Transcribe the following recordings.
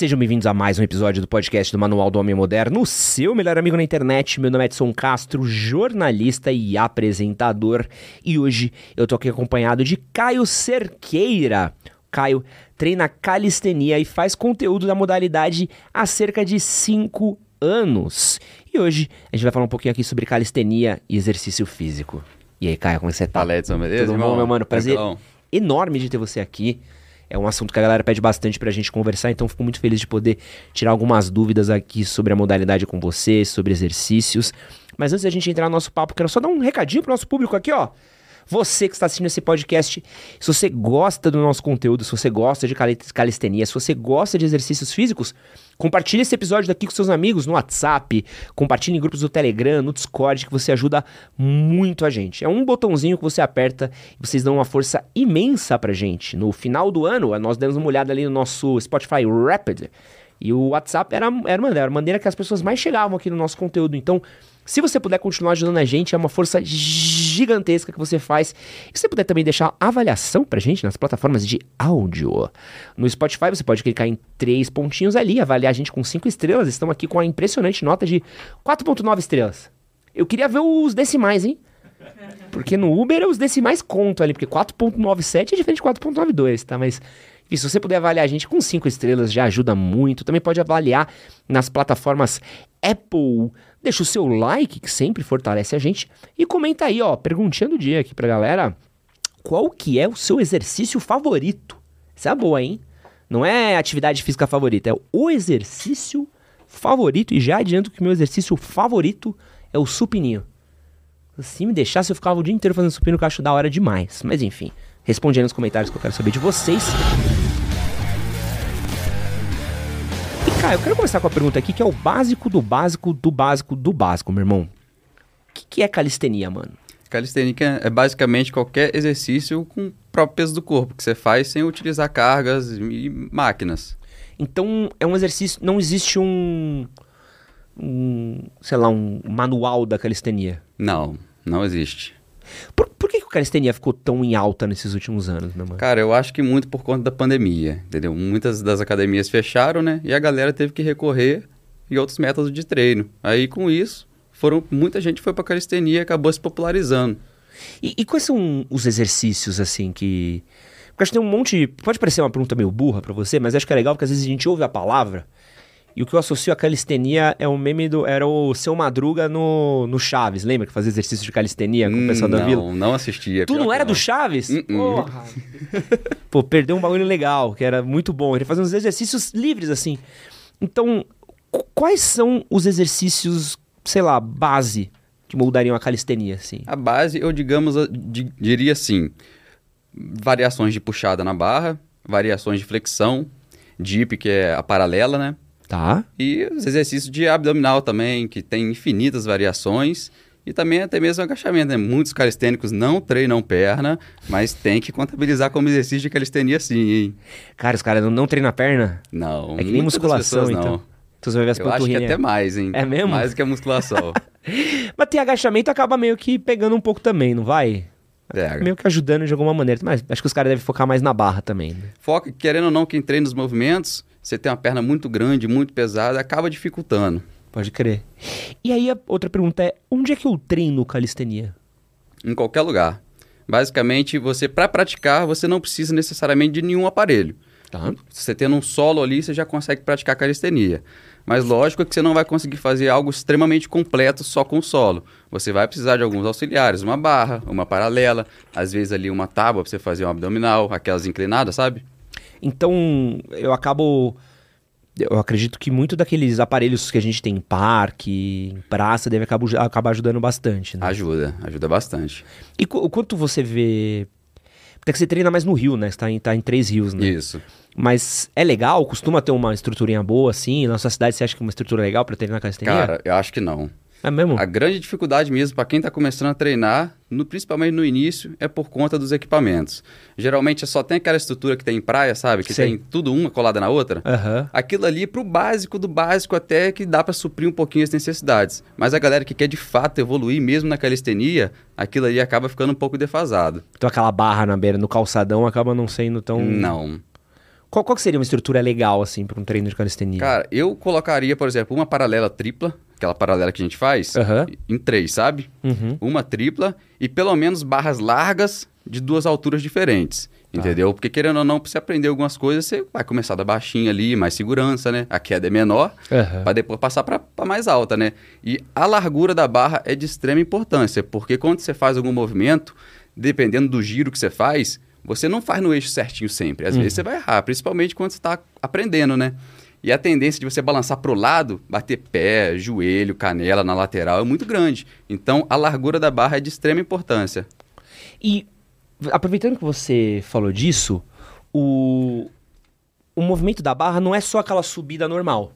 Sejam bem-vindos a mais um episódio do podcast do Manual do Homem Moderno, o seu melhor amigo na internet. Meu nome é Edson Castro, jornalista e apresentador. E hoje eu tô aqui acompanhado de Caio Cerqueira. Caio treina calistenia e faz conteúdo da modalidade há cerca de 5 anos. E hoje a gente vai falar um pouquinho aqui sobre calistenia e exercício físico. E aí, Caio, como é que você tá? Fala, Edson, beleza? Tudo irmão? bom, meu mano? Prazer Tranquilão. enorme de ter você aqui. É um assunto que a galera pede bastante pra gente conversar, então fico muito feliz de poder tirar algumas dúvidas aqui sobre a modalidade com você, sobre exercícios. Mas antes da gente entrar no nosso papo, quero só dar um recadinho pro nosso público aqui, ó. Você que está assistindo esse podcast, se você gosta do nosso conteúdo, se você gosta de cali- calistenia, se você gosta de exercícios físicos, compartilhe esse episódio daqui com seus amigos no WhatsApp, compartilhe em grupos do Telegram, no Discord, que você ajuda muito a gente. É um botãozinho que você aperta e vocês dão uma força imensa pra gente. No final do ano, nós demos uma olhada ali no nosso Spotify Rapid. E o WhatsApp era, era, uma, era a maneira que as pessoas mais chegavam aqui no nosso conteúdo. Então, se você puder continuar ajudando a gente, é uma força gigantesca que você faz. E se você puder também deixar avaliação pra gente nas plataformas de áudio. No Spotify você pode clicar em três pontinhos ali, avaliar a gente com cinco estrelas. Estamos aqui com a impressionante nota de 4.9 estrelas. Eu queria ver os decimais, hein? Porque no Uber os decimais contam ali, porque 4.97 é diferente de 4.92, tá? Mas e se você puder avaliar a gente com cinco estrelas, já ajuda muito. Também pode avaliar nas plataformas Apple. Deixa o seu like, que sempre fortalece a gente. E comenta aí, ó, perguntinha do dia aqui pra galera. Qual que é o seu exercício favorito? Essa é boa, hein? Não é atividade física favorita, é o exercício favorito. E já adianto que meu exercício favorito é o supininho. Se me deixasse, eu ficava o dia inteiro fazendo supino, que eu acho da hora demais. Mas enfim, responde aí nos comentários que eu quero saber de vocês. E, cara, eu quero começar com a pergunta aqui, que é o básico do básico do básico do básico, meu irmão. O que, que é calistenia, mano? Calistênica é basicamente qualquer exercício com o próprio peso do corpo, que você faz sem utilizar cargas e máquinas. Então, é um exercício. Não existe um. um sei lá, um manual da calistenia. Não, não existe. Por, por que, que a calistenia ficou tão em alta nesses últimos anos, meu mano? Cara, eu acho que muito por conta da pandemia, entendeu? Muitas das academias fecharam, né? E a galera teve que recorrer em outros métodos de treino. Aí, com isso, foram muita gente foi pra calistenia e acabou se popularizando. E, e quais são os exercícios, assim, que. Porque acho que tem um monte. Pode parecer uma pergunta meio burra pra você, mas acho que é legal porque às vezes a gente ouve a palavra. E o que eu associo a calistenia é o meme do. Era o seu Madruga no, no Chaves. Lembra que fazia exercício de calistenia com o pessoal Hum, da não, vila? não assistia. Tu não era do Chaves? Uh-uh. Porra. Pô, perdeu um bagulho legal, que era muito bom. Ele fazia uns exercícios livres, assim. Então, qu- quais são os exercícios, sei lá, base que moldariam a calistenia, assim? A base, eu digamos, di- diria assim, variações de puxada na barra, variações de flexão, dip, que é a paralela, né? Tá. E os exercícios de abdominal também, que tem infinitas variações. E também até mesmo agachamento, né? Muitos calistênicos não treinam perna, mas tem que contabilizar como exercício de calistenia sim, hein? Cara, os caras não, não treinam a perna? Não, É que nem musculação, pessoas então. não. Você vai ver as Eu acho que até mais, hein? É mesmo? Mais que a musculação. Mas tem agachamento acaba meio que pegando um pouco também, não vai? é, Meio que ajudando de alguma maneira. Mas acho que os caras devem focar mais na barra também, né? Foca, querendo ou não, quem treina os movimentos, você tem uma perna muito grande, muito pesada, acaba dificultando. Pode crer. E aí a outra pergunta é, onde é que eu treino calistenia? Em qualquer lugar. Basicamente, você para praticar, você não precisa necessariamente de nenhum aparelho. Tá. Você tendo um solo ali, você já consegue praticar calistenia. Mas lógico que você não vai conseguir fazer algo extremamente completo só com o solo. Você vai precisar de alguns auxiliares, uma barra, uma paralela, às vezes ali uma tábua para você fazer um abdominal, aquelas inclinadas, sabe? Então, eu acabo. Eu acredito que muito daqueles aparelhos que a gente tem em parque, em praça, deve acabar, ajudando bastante, né? Ajuda, ajuda bastante. E qu- o quanto você vê. Porque você treina mais no Rio, né? Você tá em, tá em três rios, né? Isso. Mas é legal? Costuma ter uma estruturinha boa, assim? Na sua cidade você acha que é uma estrutura legal pra treinar calistenia? Cara, eu acho que não. É mesmo? A grande dificuldade mesmo para quem está começando a treinar, no- principalmente no início, é por conta dos equipamentos. Geralmente só tem aquela estrutura que tem em praia, sabe? Que Sei. tem tudo uma colada na outra. Aham. Aquilo ali, pro básico do básico, até que dá para suprir um pouquinho as necessidades. Mas a galera que quer de fato evoluir mesmo na calistenia, aquilo ali acaba ficando um pouco defasado. Então aquela barra na beira, no calçadão, acaba não sendo tão... Não. Qual, qual seria uma estrutura legal, assim, para um treino de calistenia? Cara, eu colocaria, por exemplo, uma paralela tripla, aquela paralela que a gente faz, Aham. em três, sabe? Uhum. Uma tripla e pelo menos barras largas de duas alturas diferentes. Entendeu? Porque querendo ou não, pra você aprender algumas coisas, você vai começar da baixinha ali, mais segurança, né? A queda é menor, Aham. para depois passar para mais alta, né? E a largura da barra é de extrema importância, porque quando você faz algum movimento, dependendo do giro que você faz, você não faz no eixo certinho sempre. Às vezes você vai errar, principalmente quando você está aprendendo, né? E a tendência de você balançar para o lado, bater pé, joelho, canela na lateral é muito grande. Então, a largura da barra é de extrema importância. E aproveitando que você falou disso, o, o movimento da barra não é só aquela subida normal.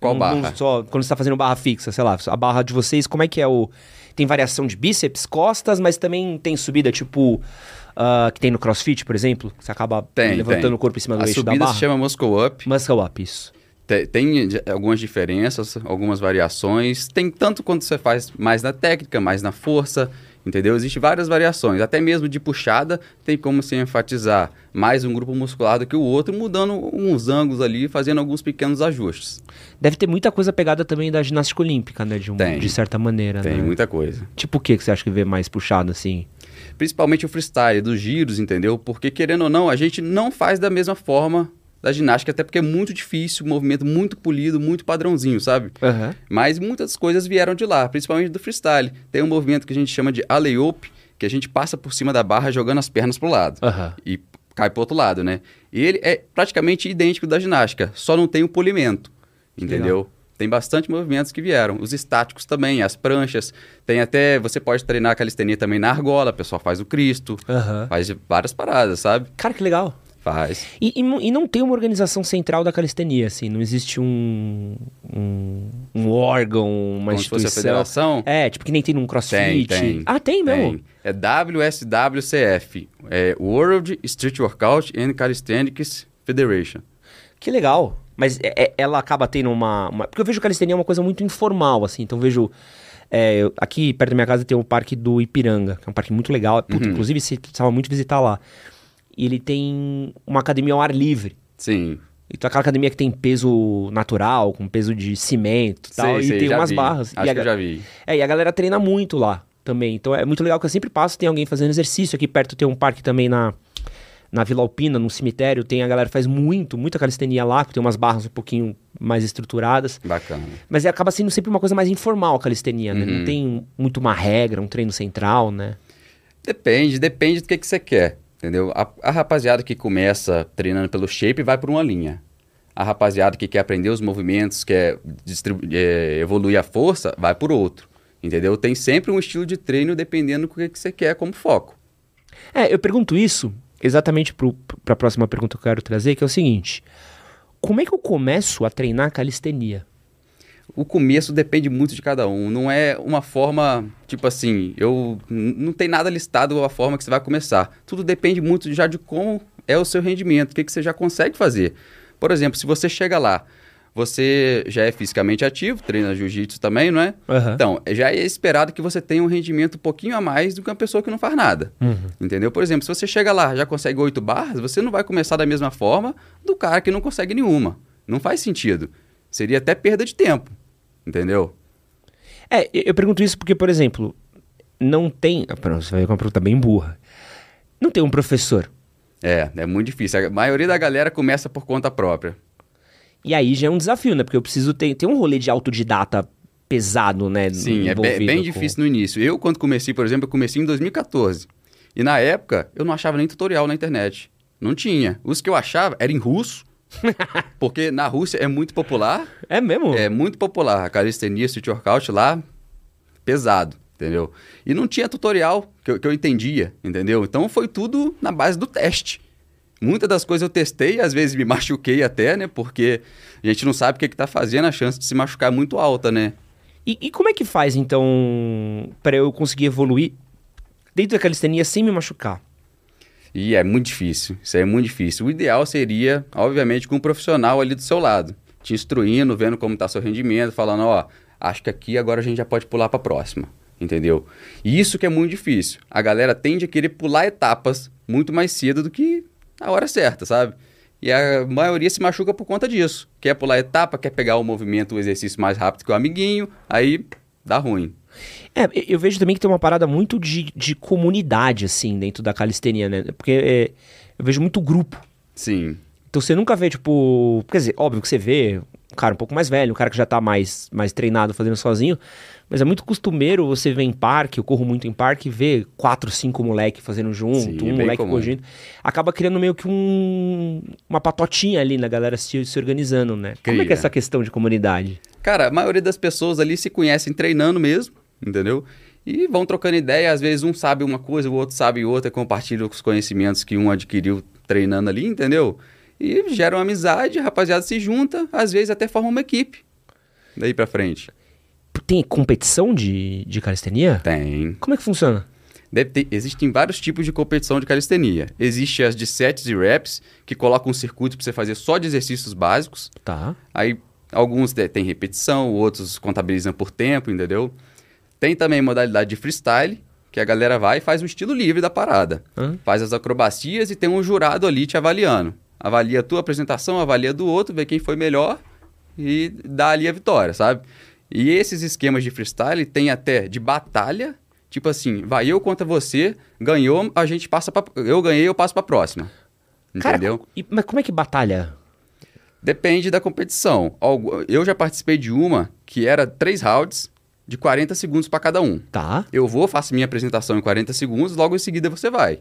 Qual Não- barra? não só quando você está fazendo barra fixa, sei lá, a barra de vocês, como é que é o. Tem variação de bíceps, costas, mas também tem subida tipo. Ah, que tem no crossfit, por exemplo, que você acaba Tem, levantando tem. o corpo em cima do A eixo da subida barra. se chama muscle up. Muscle up, isso. Te- Tem de- algumas diferenças, algumas variações. Tem tanto quanto você faz mais na técnica, mais na força, entendeu? Existem várias variações. Até mesmo de puxada, tem como se enfatizar mais um grupo muscular do que o outro, mudando uns ângulos ali, fazendo alguns pequenos ajustes. Deve ter muita coisa pegada também da ginástica olímpica, né? De, um- Tem. de certa maneira, Tem né? muita coisa. Tipo o que que você acha que vê mais puxado, assim? Principalmente o freestyle, dos giros, entendeu? Porque, querendo ou não, a gente não faz da mesma forma da ginástica, até porque é muito difícil, movimento muito polido, muito padrãozinho, sabe? Aham. Mas muitas coisas vieram de lá, principalmente do freestyle. Tem um movimento que a gente chama de alley-oop, que a gente passa por cima da barra jogando as pernas pro lado. Aham. E cai pro outro lado, né? E ele é praticamente idêntico da ginástica, só não tem o polimento, entendeu? Tem bastante movimentos que vieram. Os estáticos também, as pranchas. Tem até... Você pode treinar a calistenia também na argola, o pessoal faz o Cristo. Aham. Faz várias paradas, sabe? Cara, que legal. Faz. E, e não- e não tem uma organização central da calistenia, assim, não existe um, um, um órgão, uma Como se fosse a instituição. federação. É, tipo que nem tem num crossfit. Tem, tem. Ah, tem mesmo? Tem. É WSWCF, é World Street Workout and Calisthenics Federation. Que legal. Mas é- é- ela acaba tendo uma, uma- Porque eu vejo calistenia uma coisa muito informal, assim. Então eu vejo. é, eu- aqui perto da minha casa tem o parque do Ipiranga, que é um parque muito legal. Puta, Uhum. Inclusive, você precisava muito visitar lá. E ele tem uma academia ao ar livre. Sim. Então aquela academia que tem peso natural, com peso de cimento e tal. Sei, e sei, tem umas vi. barras. Acho e a que eu já vi. É, e a galera treina muito lá também. Então é muito legal que eu sempre passo, tem alguém fazendo exercício. Aqui perto tem um parque também na, na Vila Alpina, no cemitério. Tem a galera que faz muito, muita calistenia lá, que tem umas barras um pouquinho mais estruturadas. Bacana. Mas é, acaba sendo sempre uma coisa mais informal a calistenia, né? Não Uhum. tem muito uma regra, um treino central, né? Depende, depende do que, que você quer, entendeu? A, a rapaziada que começa treinando pelo shape vai por uma linha. A rapaziada que quer aprender os movimentos, quer é, evoluir a força, vai por outro, entendeu? Tem sempre um estilo de treino dependendo do que, que você quer como foco. É, eu pergunto isso exatamente para a próxima pergunta que eu quero trazer, que é o seguinte: como é que eu começo a treinar calistenia? O começo depende muito de cada um. Não é uma forma, tipo assim, eu não tem nada listado a forma que você vai começar. Tudo depende muito já de como é o seu rendimento, o que, que você já consegue fazer. Por exemplo, se você chega lá, você já é fisicamente ativo, treina jiu-jitsu também, não é? Aham. Então, já é esperado que você tenha um rendimento um pouquinho a mais do que uma pessoa que não faz nada. Uhum. Entendeu? Por exemplo, se você chega lá já consegue oito barras, você não vai começar da mesma forma do cara que não consegue nenhuma. Não faz sentido. Seria até perda de tempo. Entendeu? É, eu eu pergunto isso porque, por exemplo, não tem. ah, pronto, Você vai com uma pergunta bem burra. Não tem um professor. É, é muito difícil. A maioria da galera começa por conta própria. E aí já é um desafio, né? Porque eu preciso ter, ter um rolê de autodidata pesado, né? Sim, é bem, bem com- difícil no início. Eu, quando comecei, por exemplo, eu comecei em 2014. E na época, eu não achava nem tutorial na internet. Não tinha. Os que eu achava eram em russo. porque na Rússia é muito popular. É mesmo? É muito popular. A calistenia, street workout lá, pesado, entendeu? E não tinha tutorial que eu, que eu entendia, entendeu? Então foi tudo na base do teste. Muitas das coisas eu testei, às vezes me machuquei até, né? Porque a gente não sabe o que, que tá fazendo, a chance de se machucar é muito alta, né? E, e como é que faz, então, para eu conseguir evoluir dentro da calistenia sem me machucar? E é muito difícil, isso aí é muito difícil. O ideal seria, obviamente, com um profissional ali do seu lado, te instruindo, vendo como está seu rendimento, falando, ó, acho que aqui agora a gente já pode pular para a próxima, entendeu? E isso que é muito difícil. A galera tende a querer pular etapas muito mais cedo do que a hora certa, sabe? E a maioria se machuca por conta disso. Quer pular etapa, quer pegar o movimento, o exercício mais rápido que o amiguinho, aí dá ruim. É, eu vejo também que tem uma parada muito de, de comunidade, assim, dentro da calistenia, né? Porque é, eu vejo muito grupo. Sim. Então você nunca vê, tipo. Quer dizer, óbvio que você vê um cara um pouco mais velho, um cara que já tá mais, mais treinado fazendo sozinho. Mas é muito costumeiro você ver em parque, eu corro muito em parque, ver quatro, cinco moleques fazendo junto, Sim, um moleque comum. corrigindo. Acaba criando meio que um, uma patotinha ali na galera se, se organizando, né? Como é que é Cria. essa questão de comunidade? Cara, a maioria das pessoas ali se conhecem treinando mesmo, entendeu? E vão trocando ideia, às vezes um sabe uma coisa, o outro sabe outra, compartilha os conhecimentos que um adquiriu treinando ali, entendeu? E gera uma amizade, a rapaziada se junta, às vezes até forma uma equipe. Daí pra frente. Tem competição de, de calistenia? Tem. Como é que funciona? Deve ter- existem vários tipos de competição de calistenia. Existe as de sets e reps, que colocam um circuito para você fazer só de exercícios básicos. Tá. Aí alguns têm repetição, outros contabilizam por tempo, entendeu? Tem também modalidade de freestyle, que a galera vai e faz o estilo livre da parada. Hã? Faz as acrobacias e tem um jurado ali te avaliando. Avalia a tua apresentação, avalia do outro, vê quem foi melhor e dá ali a vitória, sabe? E esses esquemas de freestyle tem até de batalha, tipo assim, vai eu contra você, ganhou, a gente passa pra, eu ganhei, eu passo pra próxima. Cara, Entendeu? e- mas como é que batalha? Depende da competição. Eu já participei de uma que era três rounds de 40 segundos para cada um. Tá. Eu vou, faço minha apresentação em 40 segundos, logo em seguida você vai.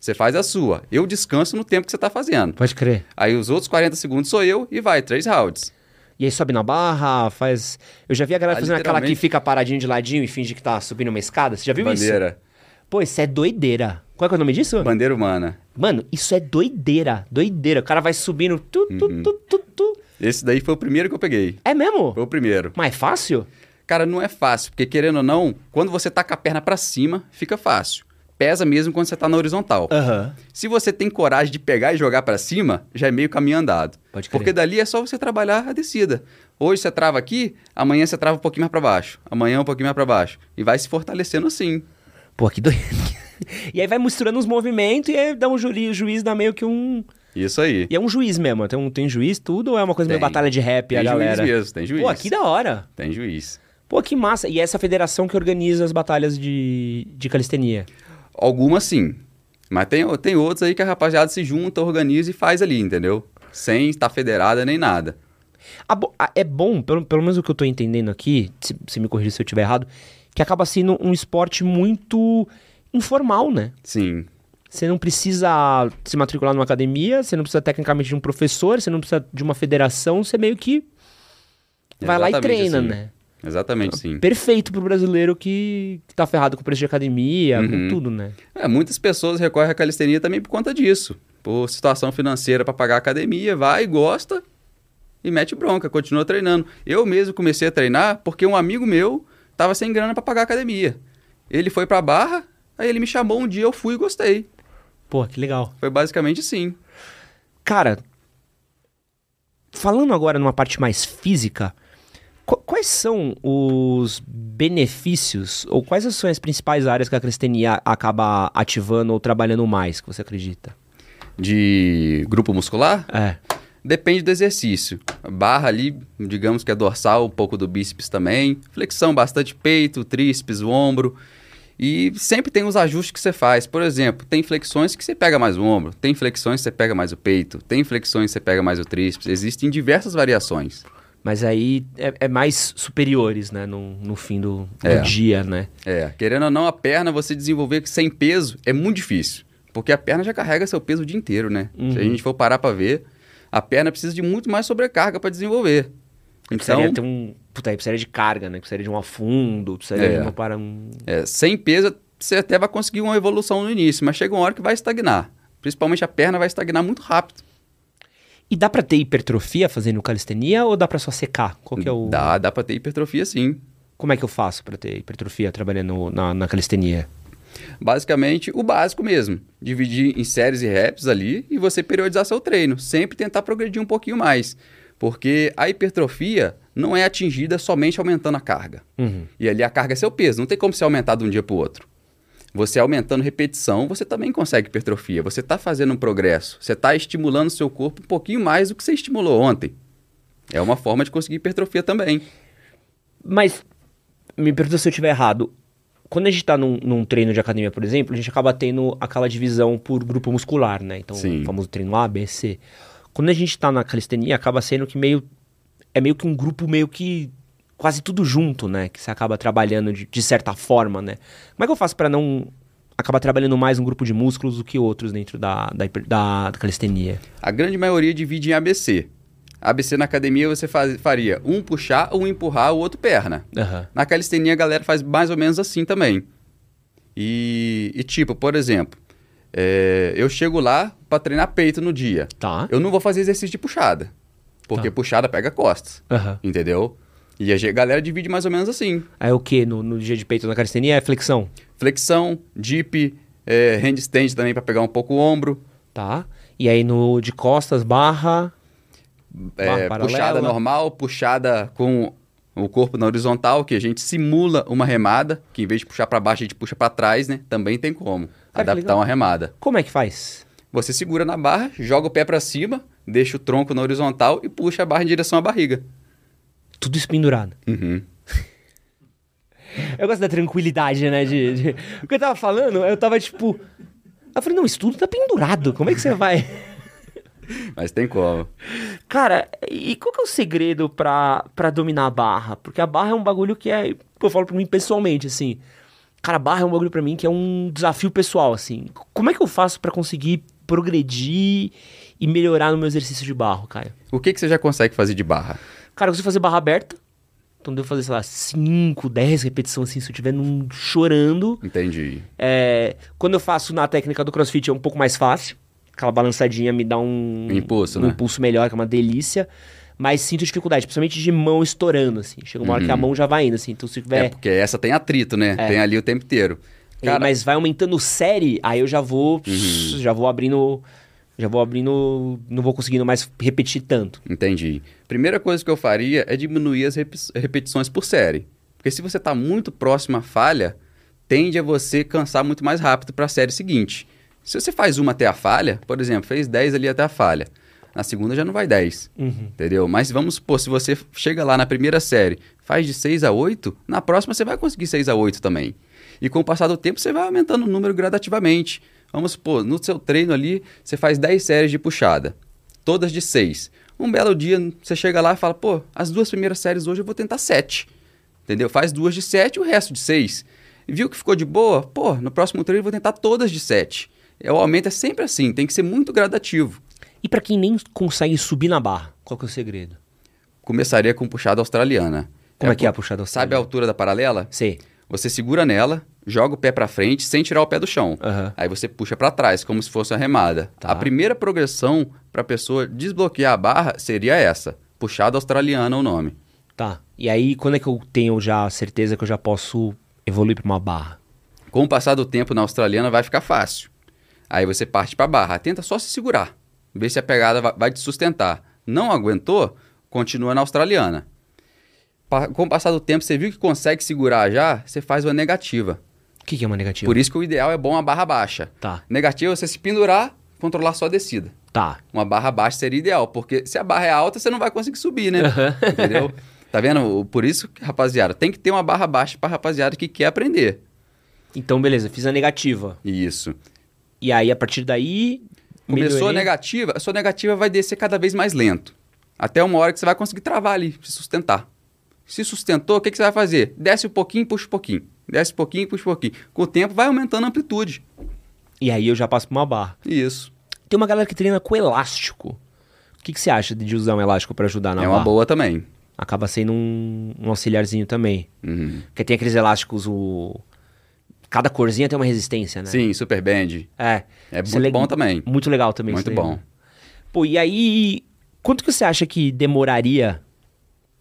Você faz a sua. Eu descanso no tempo que você está fazendo. Pode crer. Aí os outros 40 segundos sou eu e vai, três rounds. E aí sobe na barra, faz. Eu já vi a galera Ah, fazendo aquela que literalmente. fica paradinho de ladinho e finge que tá subindo uma escada. Você já viu isso? Bandeira. Pô, isso é doideira. Qual é, que é o nome disso? Bandeira humana. Mano, isso é doideira. Doideira. O cara vai subindo. Tu, tu, Uhum. tu, tu, tu. Esse daí foi o primeiro que eu peguei. É mesmo? Foi o primeiro. Mas é fácil? Cara, não é fácil, porque querendo ou não, quando você tá com a perna para cima, fica fácil. Pesa mesmo quando você tá na horizontal. Aham. Se você tem coragem de pegar e jogar pra cima, já é meio caminho andado. Porque dali é só você trabalhar a descida. Hoje você trava aqui, amanhã você trava um pouquinho mais pra baixo, amanhã um pouquinho mais pra baixo e vai se fortalecendo assim. Pô, que doido. e aí vai misturando os movimentos e aí dá um juiz, o juiz dá meio que um. Isso aí. E é um juiz mesmo. Tem, um, tem juiz tudo ou é uma coisa meio Tem. batalha de rap Tem a galera? juiz mesmo, tem juiz. Pô, que da hora. Tem juiz. Pô, que massa. E essa federação que organiza as batalhas de, de calistenia. Algumas sim. Mas tem, tem outros aí que a rapaziada se junta, organiza e faz ali, entendeu? Sem estar federada nem nada. Bo- é bom, pelo, pelo menos o que eu tô entendendo aqui, se, se me corrigir se eu estiver errado, que acaba sendo um esporte muito informal, né? Sim. Você não precisa se matricular numa academia, você não precisa tecnicamente de um professor, você não precisa de uma federação, você meio que vai lá e Exatamente treina, assim. né? Exatamente, sim. Perfeito pro brasileiro que, que tá ferrado com preço de academia, com Uhum. tudo, né? É, muitas pessoas recorrem à calistenia também por conta disso. Por situação financeira para pagar a academia, vai, gosta e mete bronca, continua treinando. Eu mesmo comecei a treinar porque um amigo meu tava sem grana para pagar a academia. Ele foi pra barra, aí ele me chamou um dia, eu fui e gostei. Pô, que legal. Foi basicamente sim. Cara, falando agora numa parte mais física, quais são os benefícios ou quais são as principais áreas que a calistenia acaba ativando ou trabalhando mais, que você acredita? De grupo muscular? É. Depende do exercício. Barra ali, digamos que é dorsal, um pouco do bíceps também. Flexão, bastante peito, tríceps, o ombro. E sempre tem os ajustes que você faz. Por exemplo, tem flexões que você pega mais o ombro, tem flexões que você pega mais o peito, tem flexões que você pega mais o tríceps. Existem diversas variações. Mas aí é, é mais superiores, né? No, no fim do, do É. dia, né? É, querendo ou não, a perna você desenvolver sem peso é muito difícil. Porque a perna já carrega seu peso o dia inteiro, né? Se a Uhum. gente for parar pra ver, a perna precisa de muito mais sobrecarga para desenvolver. Então, Precisaria ter um. Puta, aí precisaria de carga, né? Precisaria de um afundo, precisaria de É. uma para um. É, sem peso, você até vai conseguir uma evolução no início, mas chega uma hora que vai estagnar. Principalmente a perna vai estagnar muito rápido. E dá pra ter hipertrofia fazendo calistenia ou dá pra só secar? Qual que é o. Dá, dá pra ter hipertrofia sim. Como é que eu faço pra ter hipertrofia trabalhando na, na calistenia? Basicamente, o básico mesmo. Dividir em séries e reps ali e você periodizar seu treino. Sempre tentar progredir um pouquinho mais. Porque a hipertrofia não é atingida somente aumentando a carga. Uhum. E ali a carga é seu peso. Não tem como você aumentar de um dia para o outro. Você aumentando repetição, você também consegue hipertrofia. Você está fazendo um progresso. Você está estimulando o seu corpo um pouquinho mais do que você estimulou ontem. É uma forma de conseguir hipertrofia também. Mas, me pergunta se eu estiver errado. Quando a gente tá num, num treino de academia, por exemplo, a gente acaba tendo aquela divisão por grupo muscular, né? Então, Sim. o famoso treino A, B, C. Quando a gente tá na calistenia, acaba sendo que meio. É meio que um grupo meio que. Quase tudo junto, né? Que você acaba trabalhando de, de certa forma, né? Como é que eu faço pra não acabar trabalhando mais um grupo de músculos do que outros dentro da, da, da- da calistenia? A grande maioria divide em ABC. ABC na academia você faz- faria um puxar, um empurrar, o outro perna. Aham. Na calistenia a galera faz mais ou menos assim também. E, e tipo, por exemplo, é, eu chego lá para treinar peito no dia. Tá. Eu não vou fazer exercício de puxada. Porque Tá. puxada pega costas. Aham. Entendeu? E a galera divide mais ou menos assim. Aí o que no, no dia de peito na calistenia é flexão. Flexão, dip, é, handstand também para pegar um pouco o ombro. Tá. E aí no de costas, barra. É, Barra puxada normal, puxada com o corpo na horizontal, que a gente simula uma remada, que em vez de puxar para baixo, a gente puxa para trás, né? Também tem como Cara, que adaptar uma remada. Como é que faz? Você segura na barra, joga o pé para cima, deixa o tronco na horizontal e puxa a barra em direção à barriga. Tudo isso pendurado. Uhum. Eu gosto da tranquilidade, né? De, de- O que eu tava falando, eu tava tipo. Eu falei, não, isso tudo tá pendurado. Como é que você vai. Mas tem como. Cara, e qual que é o segredo pra, pra dominar a barra? Porque a barra é um bagulho que é. Eu falo pra mim pessoalmente, assim. Cara, a barra é um bagulho pra mim que é um desafio pessoal, assim. Como é que eu faço pra conseguir progredir e melhorar no meu exercício de barro, cara? O que, que você já consegue fazer de barra? Cara, eu consigo fazer barra aberta. Então devo fazer, sei lá, 5, 10 repetições assim, se eu estiver num chorando. Entendi. É, quando eu faço na técnica do crossfit é um pouco mais fácil. Aquela balançadinha me dá um, Um impulso, um né? impulso melhor, que é uma delícia. Mas sinto dificuldade, principalmente de mão estourando, assim. Chega uma hora que a mão já vai indo, assim. Então se É, tiver. porque essa tem atrito, né? É. Tem ali o tempo inteiro. Cara, mas vai aumentando série, aí eu já vou. Uhum. Já vou abrindo. Já vou abrindo. Não vou conseguindo mais repetir tanto. Entendi. Primeira coisa que eu faria é diminuir as repetições por série. Porque se você está muito próximo à falha, tende a você cansar muito mais rápido para a série seguinte. Se você faz uma até a falha, por exemplo, fez 10 ali até a falha, na segunda já não vai 10. Entendeu? Mas vamos supor, se você chega lá na primeira série, faz de 6 a 8, na próxima você vai conseguir 6 a 8 também. E com o passar do tempo, você vai aumentando o número gradativamente. Vamos supor, no seu treino ali, você faz 10 séries de puxada, todas de 6. Um belo dia, você chega lá e fala, pô, as duas primeiras séries hoje eu vou tentar 7. Entendeu? Faz duas de 7 e o resto de 6. E viu que ficou de boa? Pô, no próximo treino eu vou tentar todas de 7. O aumento é sempre assim, tem que ser muito gradativo. E pra quem nem consegue subir na barra, qual que é o segredo? Começaria com puxada australiana. Como é, que é a pu- puxada Sabe a altura da paralela? Sei. Você segura nela, joga o pé pra frente sem tirar o pé do chão. Aham. Aí você puxa pra trás, como se fosse uma remada. Tá. A primeira progressão pra pessoa desbloquear a barra seria essa. Puxada australiana é o nome. Tá. E aí, quando é que eu tenho já a certeza que eu já posso evoluir pra uma barra? Com o passar do tempo na australiana vai ficar fácil. Aí você parte pra barra. Tenta só se segurar. Vê se a pegada va- vai te sustentar. Não aguentou? Continua na australiana. Com o passar do tempo, você viu que consegue segurar já? Você faz uma negativa. O que, que é uma negativa? Por isso que o ideal é bom a barra baixa. Tá. Negativa é você se pendurar, controlar só a descida. Tá. Uma barra baixa seria ideal, porque se a barra é alta, você não vai conseguir subir, né? Entendeu? Tá vendo? Por isso, rapaziada, tem que ter uma barra baixa pra rapaziada que quer aprender. Então, beleza, fiz a negativa. Isso. E aí, a partir daí. Começou a melhorei. negativa, a sua negativa vai descer cada vez mais lento. Até uma hora que você vai conseguir travar ali, se sustentar. Se sustentou, o que, que você vai fazer? Desce um pouquinho, puxa um pouquinho. Desce um pouquinho, puxa um pouquinho. Com o tempo vai aumentando a amplitude. E aí eu já passo pra uma barra. Isso. Tem uma galera que treina com elástico. O que, que você acha de usar um elástico pra ajudar na é barra? uma boa também. Acaba sendo um, um auxiliarzinho também. Uhum. Porque tem aqueles elásticos, o. Cada corzinha tem uma resistência, né? Sim, super band. É. É Isso muito le- bom também. Muito legal também. Muito isso daí, bom. né? Pô, e aí. Quanto que você acha que demoraria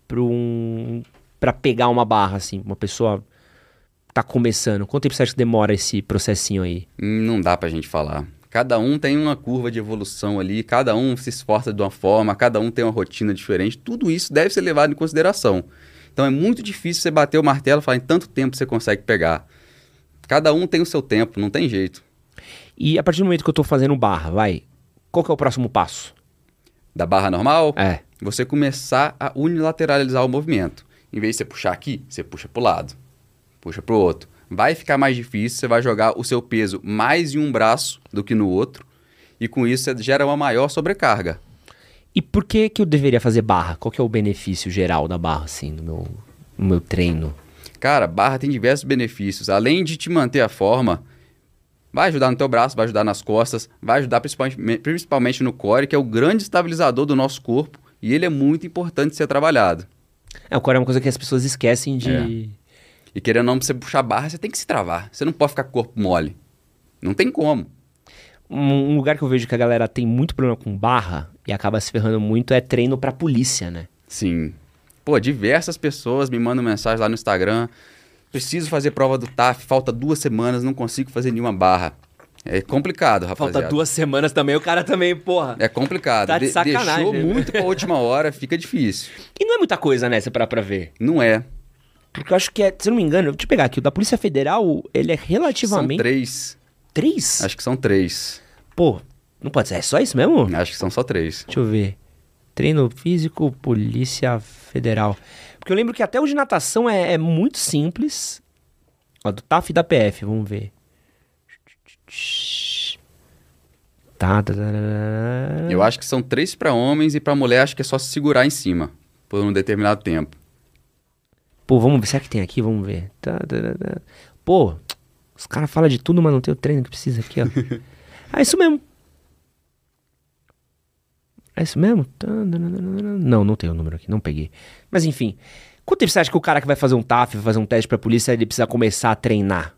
pra, um, pra pegar uma barra, assim? Uma pessoa tá começando. Quanto tempo você acha que demora esse processinho aí? Não dá pra gente falar. Cada um tem uma curva de evolução ali, cada um se esforça de uma forma, cada um tem uma rotina diferente. Tudo isso deve ser levado em consideração. Então é muito difícil você bater o martelo e falar em tanto tempo você consegue pegar. Cada um tem o seu tempo, não tem jeito. E a partir do momento que eu tô fazendo barra, vai, qual que é o próximo passo? Da barra normal, É. você começar a unilateralizar o movimento. Em vez de você puxar aqui, você puxa pro lado, puxa pro outro. Vai ficar mais difícil, você vai jogar o seu peso mais em um braço do que no outro, e com isso você gera uma maior sobrecarga. E por que que eu deveria fazer barra? Qual que é o benefício geral da barra, assim, no meu, no meu treino? Cara, barra tem diversos benefícios. Além de te manter a forma, vai ajudar no teu braço, vai ajudar nas costas, vai ajudar principalmente, principalmente no core, que é o grande estabilizador do nosso corpo, e ele é muito importante ser trabalhado. É, o core é uma coisa que as pessoas esquecem de... É. E querendo ou não, pra você puxar barra, você tem que se travar. Você não pode ficar com o corpo mole. Não tem como. Um um lugar que eu vejo que a galera tem muito problema com barra e acaba se ferrando muito é treino pra polícia, né? Sim. Pô, diversas pessoas me mandam mensagem lá no Instagram. Preciso fazer prova do TAF, falta duas semanas, não consigo fazer nenhuma barra. É complicado, rapaziada. Falta duas semanas também, o cara também, porra. É complicado. Tá de sacanagem, Deixou né? muito pra última hora, fica difícil. E não é muita coisa, né, se parar pra ver. Não é. Porque eu acho que é, se eu não me engano, deixa eu pegar aqui, o da Polícia Federal, ele é São relativamente... três. Três? Acho que são três. Pô, não pode ser, é só isso mesmo? Acho que são só três. Deixa eu ver. Treino físico, Polícia Federal. Porque eu lembro que até o de natação é, é muito simples. Ó, do TAF e da PF, vamos ver. Tá, tá, tá, tá, tá. Eu acho que são três pra homens e pra mulher acho que é só se segurar em cima por um determinado tempo. Pô, vamos ver. Será que tem aqui? Vamos ver. Tá. Pô, os caras falam de tudo, mas não tem o treino que precisa aqui, ó. ah, isso mesmo. É isso mesmo? Não, não tem o número aqui, não peguei. Mas enfim. Quanto tempo você acha que o cara que vai fazer um TAF, vai fazer um teste pra polícia, ele precisa começar a treinar?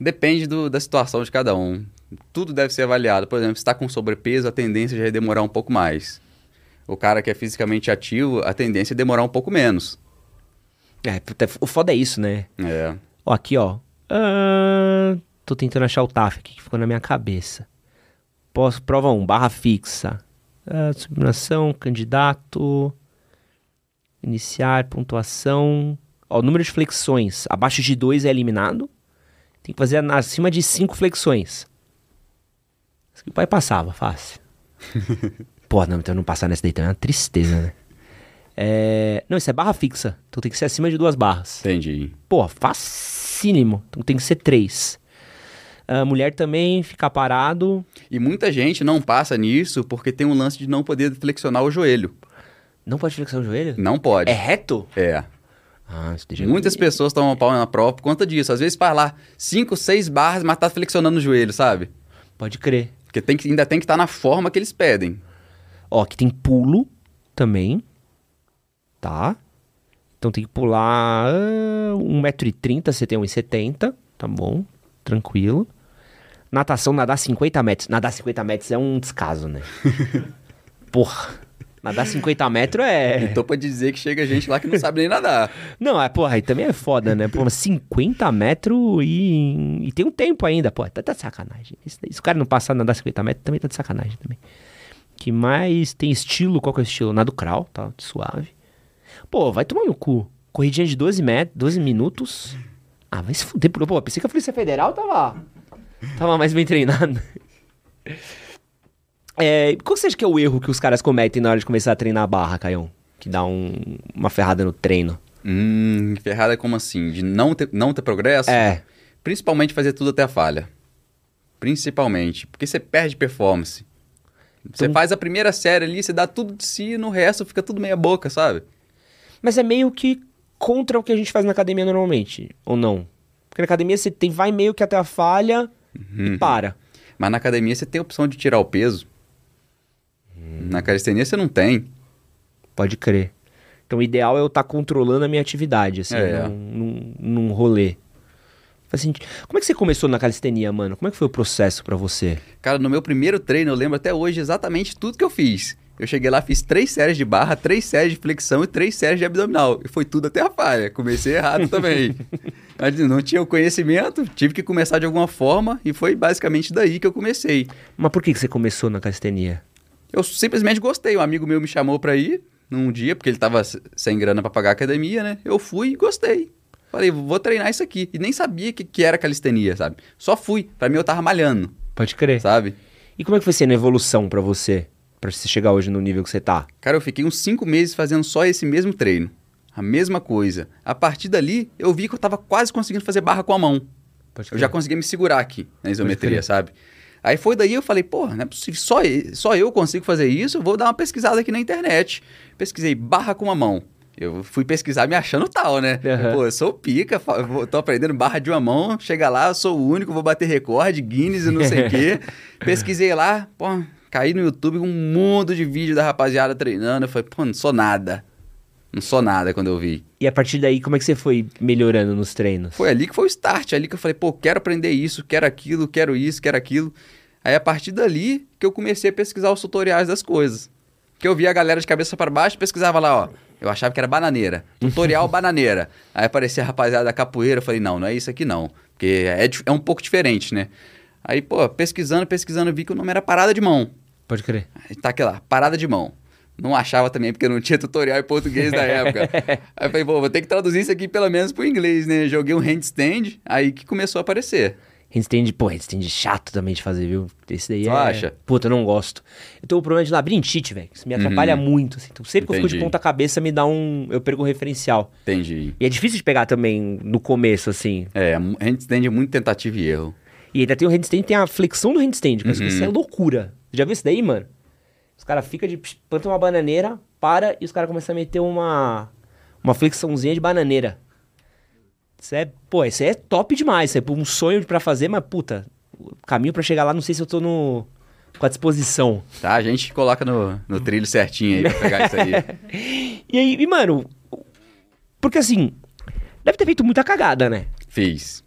Depende do- da situação de cada um. Tudo deve ser avaliado. Por exemplo, se está com sobrepeso, a tendência já é demorar um pouco mais. O cara que é fisicamente ativo, a tendência é demorar um pouco menos. É, o foda é isso, né? É. Ó, aqui, ó. Ah, tô tentando achar o TAF aqui que ficou na minha cabeça. Posso, prova 1, barra fixa. Subliminação, candidato. Iniciar, pontuação. Ó, número de flexões. Abaixo de 2 é eliminado. Tem que fazer acima de 5 flexões. Isso que o pai passava, fácil. Pô, não, então não passar nessa daí também é uma tristeza, né? É... Não, isso é barra fixa. Então tem que ser acima de duas barras. Entendi. Pô, facílimo. Então tem que ser três. A mulher também ficar parado. E muita gente não passa nisso porque tem um lance de não poder flexionar o joelho. Não pode flexionar o joelho? Não pode. É reto? É. Ah, Muitas pessoas tomam pau na prova por conta disso. Às vezes faz lá 5, 6 barras, mas tá flexionando o joelho, sabe? Pode crer. Porque tem que, ainda tem que estar na forma que eles pedem. Ó, aqui tem pulo também. Tá? Então tem que pular ah, 1,30m, você tem 1,70m. Tá bom, tranquilo. Natação, nadar 50 metros. Nadar 50 metros é um descaso, né? Porra. Nadar 50 metros é. E tô pra dizer que chega gente lá que não sabe nem nadar. Não, é, porra, aí também é foda, né? Pô, 50 metros e, e tem um tempo ainda, pô, tá, tá de sacanagem. Se o cara não passar a nadar 50 metros, também tá de sacanagem também. Que mais tem estilo, qual que é o estilo? Nado crawl, tá suave. Pô, vai tomar no cu. Corridinha de 12 metros, 12 minutos. Ah, vai se fuder, pô, pô, pensei que a Polícia Federal tava, tava mais bem treinado. É, qual que você acha que é o erro que os caras cometem na hora de começar a treinar a barra, Caião? Que dá um- uma ferrada no treino. Hum, ferrada como assim? De não ter, não ter progresso? É. Principalmente fazer tudo até a falha. Principalmente. Porque você perde performance. Você Então- faz a primeira série ali, você dá tudo de si, no resto fica tudo meia boca, sabe? Mas é meio que contra o que a gente faz na academia normalmente, ou não? Porque na academia você tem, vai meio que até a falha Uhum. e para. Mas na academia você tem a opção de tirar o peso. Na calistenia você não tem. Pode crer. Então o ideal é eu estar controlando a minha atividade, assim, É. num, num, num rolê. Faz sentido. Como é que você começou na calistenia, mano? Como é que foi o processo pra você? Cara, no meu primeiro treino, eu lembro até hoje exatamente tudo que eu fiz. Eu cheguei lá, fiz três séries de barra, três séries de flexão e três séries de abdominal. E foi tudo até a falha. Comecei errado também. Mas não tinha o conhecimento, tive que começar de alguma forma e foi basicamente daí que eu comecei. Mas por que, você começou na calistenia? Eu simplesmente gostei. Um amigo meu me chamou pra ir num dia, porque ele tava sem grana pra pagar a academia, né? Eu fui e gostei. Falei, vou treinar isso aqui. E nem sabia que, que era calistenia, sabe? Só fui. Pra mim eu tava malhando, Pode crer. sabe? E como é que foi sendo a evolução pra você? Pra você chegar hoje no nível que você tá? Cara, eu fiquei uns cinco meses fazendo só esse mesmo treino. A mesma coisa. A partir dali, eu vi que eu tava quase conseguindo fazer barra com a mão. Eu já conseguia me segurar aqui na isometria, sabe? Aí foi daí eu falei, pô, não é possível, só, só eu consigo fazer isso, eu vou dar uma pesquisada aqui na internet. Pesquisei barra com uma mão. Eu fui pesquisar me achando tal, né? Aham. Pô, eu sou pica, vou- tô aprendendo barra de uma mão, chega lá, eu sou o único, vou bater recorde, Guinness e não sei o quê. Pesquisei lá, pô, caí no YouTube com um mundo de vídeo da rapaziada treinando. Eu falei, pô, não sou nada. Não sou nada quando eu vi. E a partir daí, como é que você foi melhorando nos treinos? Foi ali que foi o start, ali que eu falei, pô, quero aprender isso, quero aquilo, quero isso, quero aquilo. Aí a partir dali que eu comecei a pesquisar os tutoriais das coisas. Que eu via a galera de cabeça para baixo, pesquisava lá, ó. Eu achava que era bananeira. Tutorial bananeira. Aí aparecia a rapaziada da capoeira, eu falei, não, não é isso aqui não. Porque é, é um pouco diferente, né? Aí, pô, pesquisando, pesquisando, vi que o nome era parada de mão. Pode crer. Tá aqui lá, parada de mão. Não achava também, porque não tinha tutorial em português na época. Aí eu falei, pô, vou ter que traduzir isso aqui pelo menos pro inglês, né? Joguei um handstand, aí que começou a aparecer. Handstand, pô, handstand chato também de fazer, viu? Esse daí Tu é... acha? Puta, eu não gosto. Eu tô com problema de labirintite, velho. Isso me atrapalha muito, assim. Então, sempre que eu fico de Entendi. ponta cabeça, me dá um... Eu perco o referencial. Entendi. E é difícil de pegar também no começo, assim. É, handstand é muito tentativa e erro. E ainda tem o handstand, tem a flexão do handstand, que Uhum. isso é loucura. Já viu isso daí, mano? Os caras ficam de... Planta uma bananeira, para, e os caras começam a meter uma... Uma flexãozinha de bananeira. Isso é... Pô, isso é top demais. Isso é um sonho pra fazer, mas, puta... O caminho pra chegar lá, não sei se eu tô no... Com a disposição. Tá? A gente coloca no, no trilho certinho aí pra pegar isso aí. E aí, e, mano... Porque, assim... Deve ter feito muita cagada, né? Fiz.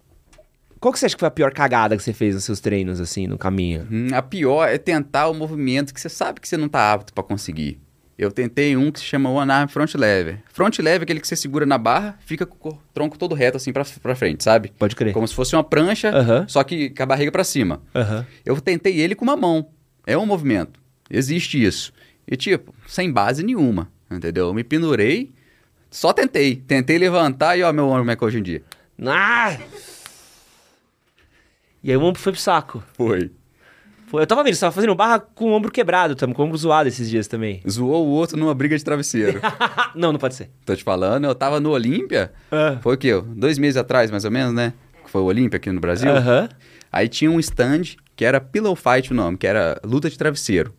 Qual que você acha que foi a pior cagada que você fez nos seus treinos, assim, no caminho? Hum, A pior é tentar o movimento que você sabe que você não tá apto pra conseguir. Eu tentei um que se chama One Arm Front Lever. Front Lever é aquele que você segura na barra, fica com o tronco todo reto assim pra, pra frente, sabe? Pode crer. Como se fosse uma prancha, Aham. só que com a barriga pra cima. Aham. Eu tentei ele com uma mão. É um movimento. Existe isso. E tipo, sem base nenhuma, entendeu? Eu me pendurei, só tentei. Tentei levantar e ó meu ombro como é que é hoje em dia. Ah! E aí o ombro foi pro saco. Foi. Foi, eu tava vendo, você tava fazendo barra com o ombro quebrado, tamo com o ombro zoado esses dias também. Zoou o outro numa briga de travesseiro. não, não pode ser. Tô te falando, eu tava no Olímpia. Ah. Foi o quê? Dois meses atrás, mais ou menos, né? Que foi o Olímpia aqui no Brasil. Aham. Aí tinha um stand que era Pillow Fight o nome, que era luta de travesseiro.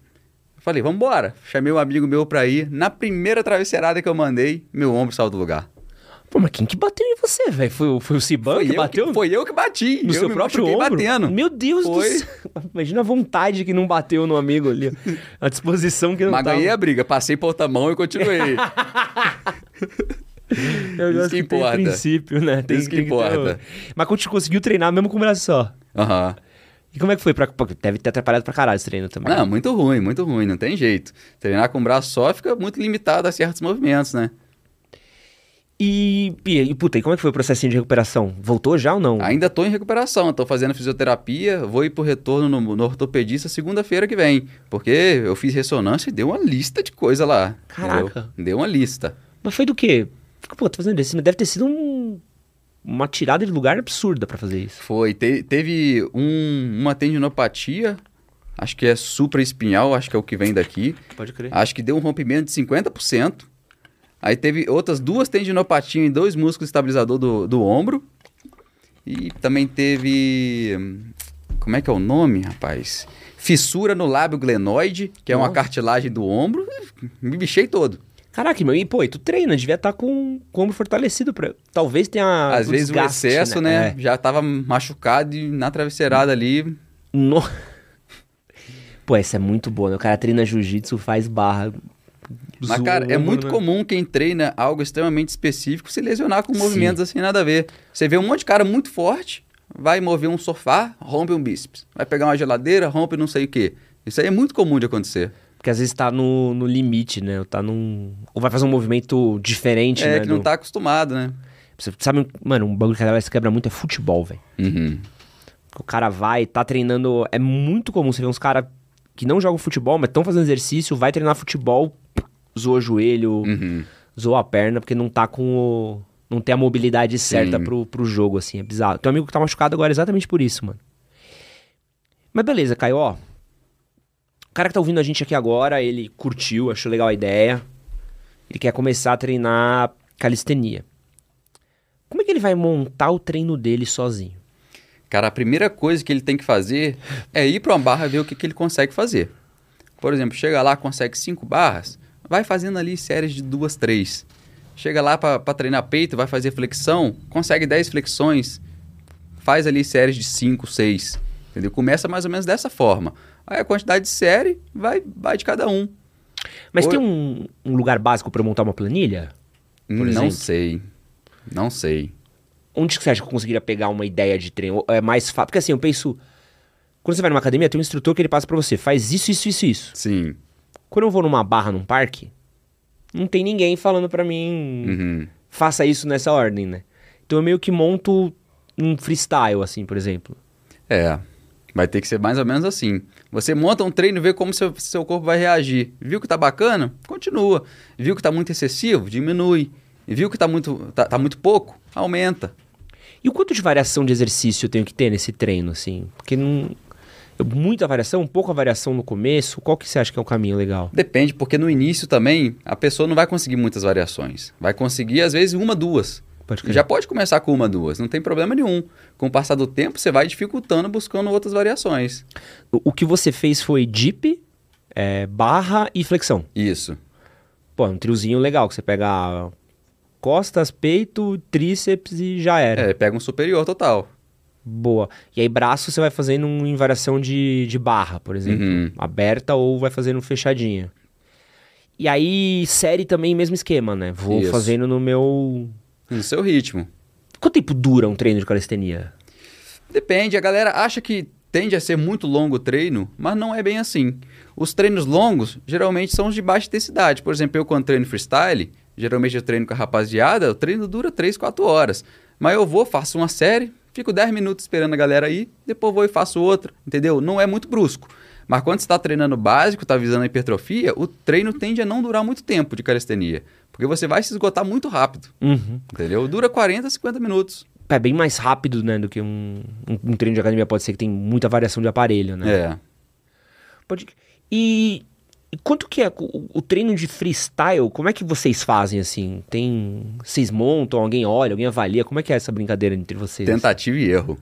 Eu falei, vambora. Chamei um amigo meu pra ir. Na primeira travesseirada que eu mandei, meu ombro saiu do lugar. Pô, mas quem que bateu em você, velho? Foi, o- foi o Ciban que eu bateu? que, foi eu que bati. no eu seu próprio ombro? batendo. Meu Deus Foi. do céu. Imagina a vontade que não bateu no amigo ali. A disposição que não Mas tava. ganhei a briga. Passei pra outra mão e continuei. Eu Isso gosto que que tem importa. princípio, né? Tem, Isso que tem ter importa. o- Mas quando você conseguiu treinar mesmo com um braço só. Aham. E como é que foi? Pra... Deve ter atrapalhado pra caralho esse treino também. Não, muito ruim, muito ruim. Não tem jeito. Treinar com o braço só fica muito limitado a certos movimentos, né? E, e, e, puta, e como é que foi o processinho de recuperação? Voltou já ou não? Ainda tô em recuperação, tô fazendo fisioterapia, vou ir pro retorno no, no ortopedista segunda-feira que vem. Porque eu fiz ressonância e deu uma lista de coisa lá. Caraca. entendeu? Deu uma lista. Mas foi do quê? Fica, Pô, tô fazendo isso. Deve ter sido um- uma tirada de lugar absurda pra fazer isso. Foi, te- teve um- uma tendinopatia, acho que é supraespinhal, acho que é o que vem daqui. Pode crer. Acho que deu um rompimento de 50%. Aí teve outras duas tendinopatias em dois músculos estabilizador do, do ombro. E também teve. Como é que é o nome, rapaz? Fissura no lábio glenoide, que é uma Nossa. cartilagem do ombro. Me bichei todo. Caraca, meu, e pô, e tu treina, devia estar com, com o ombro fortalecido. Pra... Talvez tenha. Às vezes o desgaste, excesso, né? É. Já tava machucado e na travesseirada ali. No... Pô, essa é muito boa, né? O cara treina jiu-jitsu, faz barra. Mas, cara, é ombro, muito né? comum quem treina algo extremamente específico se lesionar com movimentos assim, nada a ver. Você vê um monte de cara muito forte, vai mover um sofá, rompe um bíceps. Vai pegar uma geladeira, rompe não sei o quê. Isso aí é muito comum de acontecer. Porque às vezes tá no, no limite, né? Ou tá num. Ou vai fazer um movimento diferente, é, né? que não do- tá acostumado, né? Você sabe, mano, um bagulho que a galera se quebra muito é futebol, velho. Uhum. O cara vai, tá treinando. É muito comum você ver uns caras que não jogam futebol, mas estão fazendo exercício, vai treinar futebol, zoa o joelho, Uhum. zoa a perna, porque não tá com o. não ter a mobilidade certa Sim. pro, pro jogo, assim, é bizarro. Tem um amigo que tá machucado agora exatamente por isso, mano. Mas beleza, Caio, ó. O cara que tá ouvindo a gente aqui agora, ele curtiu, achou legal a ideia. Ele quer começar a treinar calistenia. Como é que ele vai montar o treino dele sozinho? Cara, a primeira coisa que ele tem que fazer é ir para uma barra ver o que, que ele consegue fazer. Por exemplo, chega lá, consegue cinco barras, vai fazendo ali séries de duas, três. Chega lá para treinar peito, vai fazer flexão, consegue 10 flexões, faz ali séries de 5, 6. Entendeu? Começa mais ou menos dessa forma. Aí a quantidade de série vai, vai de cada um. Mas Oi. tem um, um lugar básico pra montar uma planilha? não exemplo? sei. Não sei. Onde que você acha que eu conseguiria pegar uma ideia de treino? É mais fácil. Porque assim, eu penso. Quando você vai numa academia, tem um instrutor que ele passa pra você, faz isso, isso, isso, isso. Sim. Quando eu vou numa barra num parque, não tem ninguém falando pra mim, Uhum. faça isso nessa ordem, né? Então eu meio que monto um freestyle, assim, por exemplo. É. Vai ter que ser mais ou menos assim. Você monta um treino e vê como seu, seu corpo vai reagir. Viu que tá bacana? Continua. Viu que tá muito excessivo? Diminui. Viu que tá muito, tá, tá muito pouco? Aumenta. E o quanto de variação de exercício eu tenho que ter nesse treino, assim? Porque não. Muita variação, pouca variação no começo. Qual que você acha que é o caminho legal? Depende, porque no início também a pessoa não vai conseguir muitas variações. Vai conseguir, às vezes, uma, duas. Pode. Já pode começar com uma, duas. Não tem problema nenhum. Com o passar do tempo, você vai dificultando, buscando outras variações. O, que você fez foi dip, é, barra e flexão. Isso. Pô, um triozinho legal, que você pega costas, peito, tríceps e já era. É, pega um superior total. Boa. E aí braço você vai fazendo um em variação de, de barra, por exemplo. Uhum. Aberta ou vai fazendo fechadinha. E aí série também, mesmo esquema, né? Vou Isso. fazendo no meu... No seu ritmo. Quanto tempo dura um treino de calistenia? Depende, a galera acha que tende a ser muito longo o treino, mas não é bem assim. Os treinos longos geralmente são os de baixa intensidade. Por exemplo, eu quando treino freestyle, geralmente eu treino com a rapaziada, o treino dura 3, 4 horas. Mas eu vou, faço uma série, fico 10 minutos esperando a galera ir, depois vou e faço outra, entendeu? Não é muito brusco. Mas quando você está treinando básico, está visando a hipertrofia, o treino tende a não durar muito tempo de calistenia. Porque você vai se esgotar muito rápido, Uhum. entendeu? Dura 40, 50 minutos. É bem mais rápido, né, do que um, um, um treino de academia pode ser que tem muita variação de aparelho, né? É. Pode... E quanto que é o, o treino de freestyle? Como é que vocês fazem assim? Tem, vocês montam, alguém olha, alguém avalia? Como é que é essa brincadeira entre vocês? Tentativa e erro.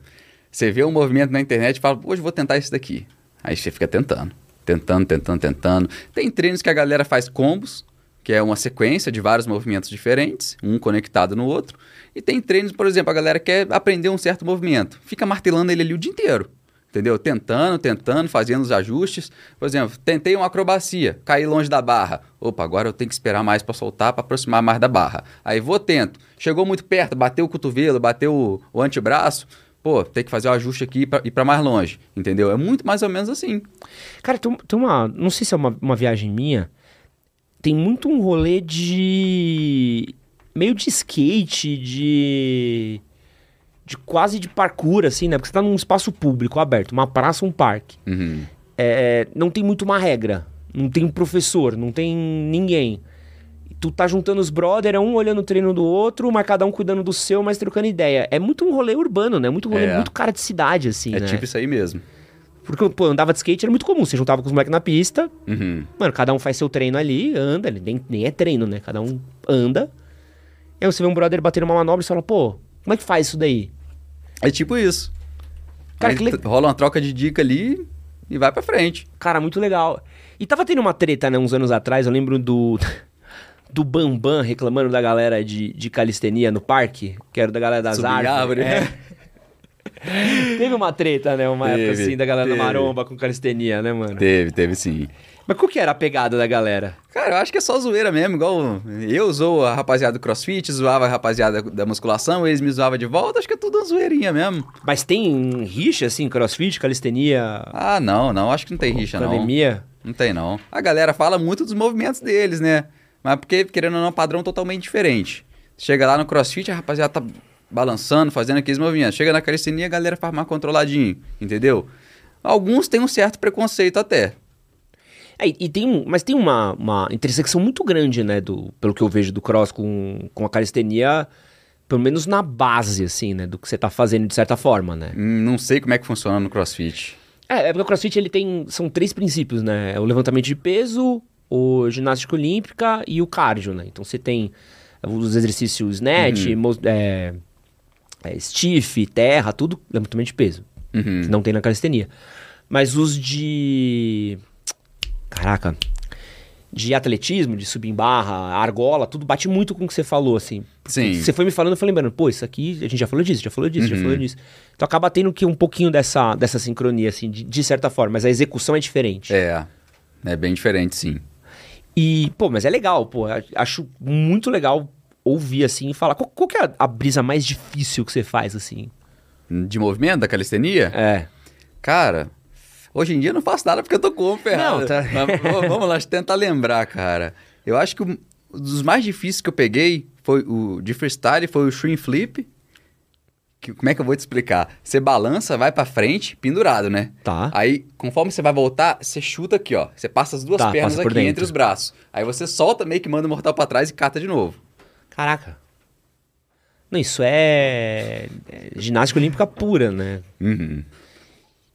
Você vê um movimento na internet e fala, hoje vou tentar esse daqui. Aí você fica tentando. Tentando, tentando, tentando. Tem treinos que a galera faz combos, que é uma sequência de vários movimentos diferentes, um conectado no outro. E tem treinos, por exemplo, a galera quer aprender um certo movimento. Fica martelando ele ali o dia inteiro. Entendeu? Tentando, tentando, fazendo os ajustes. Por exemplo, tentei uma acrobacia, caí longe da barra. Opa, agora eu tenho que esperar mais para soltar, para aproximar mais da barra. Aí vou, tento. Chegou muito perto, bateu o cotovelo, bateu o, o antebraço. Pô, tem que fazer o ajuste aqui pra- ir para mais longe. Entendeu? É muito mais ou menos assim. Cara, tem, tem uma. Não sei se é uma, uma viagem minha. Tem muito um rolê de. meio de skate, de. De quase de parkour, assim, né? Porque você tá num espaço público aberto, uma praça, um parque. Uhum. É, não tem muito uma regra. Não tem um professor, não tem ninguém. Tu tá juntando os brother, é um olhando o treino do outro, mas cada um cuidando do seu, mas trocando ideia. É muito um rolê urbano, né? Muito um rolê É. muito cara de cidade, assim, É né? tipo isso aí mesmo. Porque, pô, andava de skate era muito comum. Você juntava com os moleques na pista, Uhum. mano, cada um faz seu treino ali, anda, nem, nem é treino, né? Cada um anda. E aí você vê um brother batendo uma manobra e você fala, pô, como é que faz isso daí? É tipo isso. Cara, Aí que le- rola uma troca de dica ali e vai pra frente. Cara, muito legal. E tava tendo uma treta, né, uns anos atrás, eu lembro do. Do Bambam reclamando da galera de, de calistenia no parque, que era da galera das Subir árvores. árvore. É. teve uma treta, né? Uma época Teve, assim da galera da teve. maromba com calistenia, né, mano? Teve, teve sim. Mas qual que era a pegada da galera? Cara, eu acho que é só zoeira mesmo, igual eu zoo a rapaziada do crossfit, zoava a rapaziada da musculação, eles me zoavam de volta, acho que é tudo uma zoeirinha mesmo. Mas tem rixa, assim, crossfit, calistenia, Ah, não, não, acho que não tem rixa, não. academia? Não tem, não. A galera fala muito dos movimentos deles, né? Mas porque, querendo ou não, é um padrão totalmente diferente. Chega lá no crossfit, a rapaziada tá balançando, fazendo aqueles movimentos. Chega na calistenia, a galera faz mais controladinho, entendeu? Alguns têm um certo preconceito até. É, e tem, mas tem uma, uma intersecção muito grande, né, do, pelo que eu vejo do cross com, com a calistenia, pelo menos na base, assim, né? Do que você tá fazendo de certa forma, né? Hum, Não sei como é que funciona no CrossFit. É, é porque o CrossFit ele tem. São três princípios, né? É o levantamento de peso, o ginástica olímpica e o cardio, né? Então você tem os exercícios snatch, mo- é, é, stiff, terra, tudo levantamento de peso. Uhum. que não tem na calistenia. Mas os de. Caraca. De atletismo, de subir em barra, argola, tudo bate muito com o que você falou, assim. Sim. Você foi me falando, eu fui lembrando, pô, isso aqui, a gente já falou disso, já falou disso, já Uhum. falou disso. Então acaba tendo que um pouquinho dessa, dessa sincronia, assim, de, de certa forma, mas a execução é diferente. É. É bem diferente, sim. E, pô, mas é legal, pô. Acho muito legal ouvir assim e falar. Qual, qual que é a, a brisa mais difícil que você faz, assim? De movimento, da calistenia? É. Cara, hoje em dia eu não faço nada porque eu tô com ferrado. Não, tá- Mas, vamos lá, tentar lembrar, cara. Eu acho que um dos mais difíceis que eu peguei foi o de freestyle, foi o shrimp flip. Que, como é que eu vou te explicar? Você balança, vai pra frente, pendurado, né? Tá. Aí, conforme você vai voltar, você chuta aqui, ó. Você passa as duas Tá, pernas aqui dentro. entre os braços. Aí você solta meio que manda o mortal pra trás e cata de novo. Caraca. Não, isso é, é ginástica olímpica pura, né? Uhum.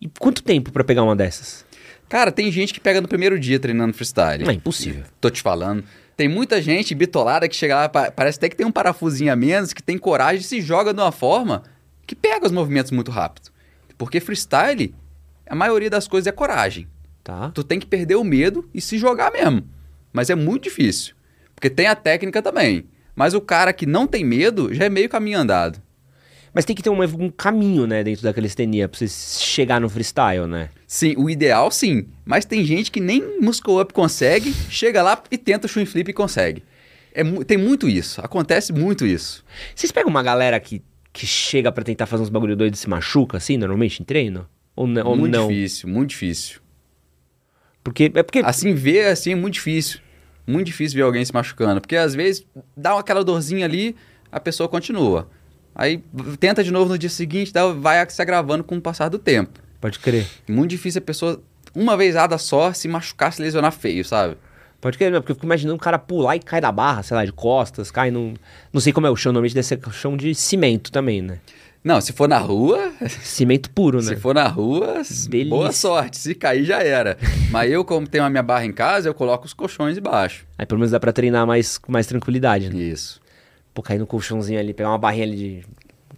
E quanto tempo pra pegar uma dessas? Cara, tem gente que pega no primeiro dia treinando freestyle. Não, é impossível. Tô te falando. Tem muita gente bitolada que chega lá, pa- parece até que tem um parafusinho a menos, que tem coragem e se joga de uma forma que pega os movimentos muito rápido. Porque freestyle, a maioria das coisas é coragem. Tá. Tu tem que perder o medo e se jogar mesmo. Mas é muito difícil. Porque tem a técnica também. Mas o cara que não tem medo já é meio caminho andado. Mas tem que ter um, um caminho, né, dentro da calistenia pra você chegar no freestyle, né? Sim, o ideal sim. Mas tem gente que nem muscle up consegue, chega lá e tenta o flip e consegue. É, tem muito isso. Acontece muito isso. Vocês pegam uma galera que, que chega pra tentar fazer uns bagulho doido e se machuca, assim, normalmente, em treino? Ou, n- ou muito não? difícil, muito difícil. Porque, é porque... Assim, ver assim é muito difícil. Muito difícil ver alguém se machucando. Porque às vezes dá aquela dorzinha ali, a pessoa continua. Aí tenta de novo no dia seguinte, dá- vai se agravando com o passar do tempo. Pode crer. Muito difícil a pessoa, uma vezada só, se machucar, se lesionar feio, sabe? Pode crer, porque eu fico imaginando o cara pular e cai da barra, sei lá, de costas, cai num... Não sei como é o chão, normalmente deve ser chão de cimento também, né? Não, se for na rua, Cimento puro, né? se for na rua, Delícia. boa sorte. Se cair, já era. Mas eu, como tenho a minha barra em casa, eu coloco os colchões embaixo. Aí pelo menos dá pra treinar mais, com mais tranquilidade, né? Isso. Pô, cair no colchãozinho ali, pegar uma barrinha ali de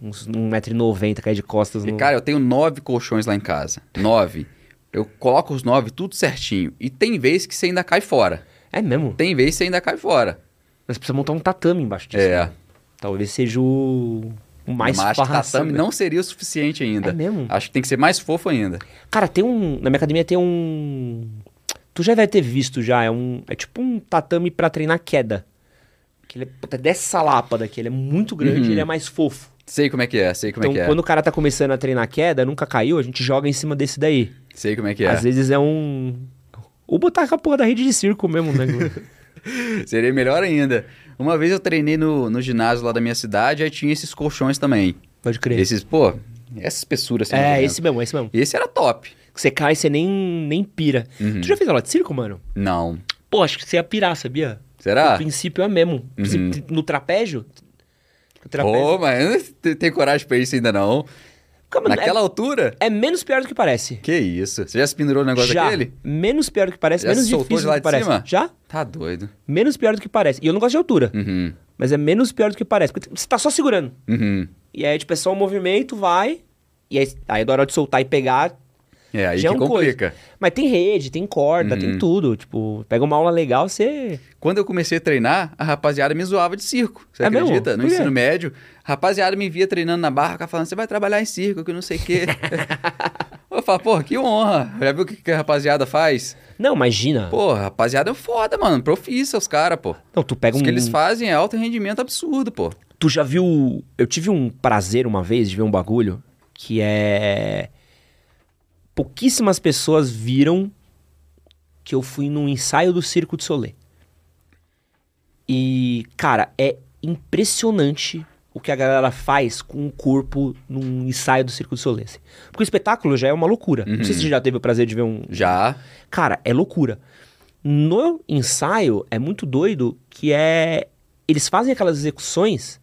uns 1,90m, cair de costas E, no... cara, eu tenho nove colchões lá em casa. Nove. Eu coloco os nove tudo certinho. E tem vez que você ainda cai fora. É mesmo? Tem vez que você ainda cai fora. Mas precisa montar um tatame embaixo disso. É. né? Talvez seja o, o mais Mas fácil. tatame né? não seria o suficiente ainda. É mesmo? Acho que tem que ser mais fofo ainda. Cara, tem um... Na minha academia tem um... Tu já deve ter visto já, é um... É tipo um tatame pra treinar queda. Que ele é dessa lapa daqui, ele é muito grande Uhum. e ele é mais fofo. Sei como é que é, sei como então, é que é. quando o cara tá começando a treinar queda, nunca caiu, a gente joga em cima desse daí. Sei como é que é. Às vezes é um... Ou botar com a porra da rede de circo mesmo, né? Seria melhor ainda. Uma vez eu treinei no, no ginásio lá da minha cidade, aí tinha esses colchões também. Pode crer. Esses, pô, essa espessura assim. é, de esse mesmo, esse mesmo. Esse era top. Você cai você nem, nem pira. Uhum. Tu já fez aula de circo, mano? Não. Pô, acho que você ia pirar, sabia? Será? O princípio é mesmo. Uhum. No trapézio... O trapézio... Pô, mas tem, tem coragem pra isso ainda não. Calma, Naquela altura? é, é menos pior do que parece. Que isso? Você já se pendurou no negócio Já. daquele? Menos pior do que parece, Já menos difícil de lá do que de parece. cima? Já? Tá doido. Menos pior do que parece. E eu não gosto de altura. Uhum. Mas é menos pior do que parece. Porque você tá só segurando. Uhum. E aí, tipo, é só um movimento, vai. E aí, aí da hora de soltar e pegar, É, aí já que é complica. coisa. Mas tem rede, tem corda, Uhum. tem tudo. Tipo, pega uma aula legal, você. Quando eu comecei a treinar, a rapaziada me zoava de circo. Você É mesmo? acredita? No Por quê? ensino médio, a rapaziada me via treinando na barra, ficava falando, você vai trabalhar em circo, que não sei o quê. eu falo, pô, que honra. Já viu o que, que a rapaziada faz? Não, imagina. Pô, rapaziada é foda, mano. Profissa os caras, pô. Não, tu pega O um. que eles fazem é alto rendimento absurdo, pô. Tu já viu. Eu tive um prazer uma vez de ver um bagulho que é. Pouquíssimas pessoas viram que eu fui num ensaio do Circo de Solé. E, cara, é impressionante o que a galera faz com o corpo num ensaio do Circo de Solé. assim. Porque o espetáculo já é uma loucura. Não sei se você já teve o prazer de ver um. Já. Cara, é loucura. No ensaio é muito doido que é. Eles fazem aquelas execuções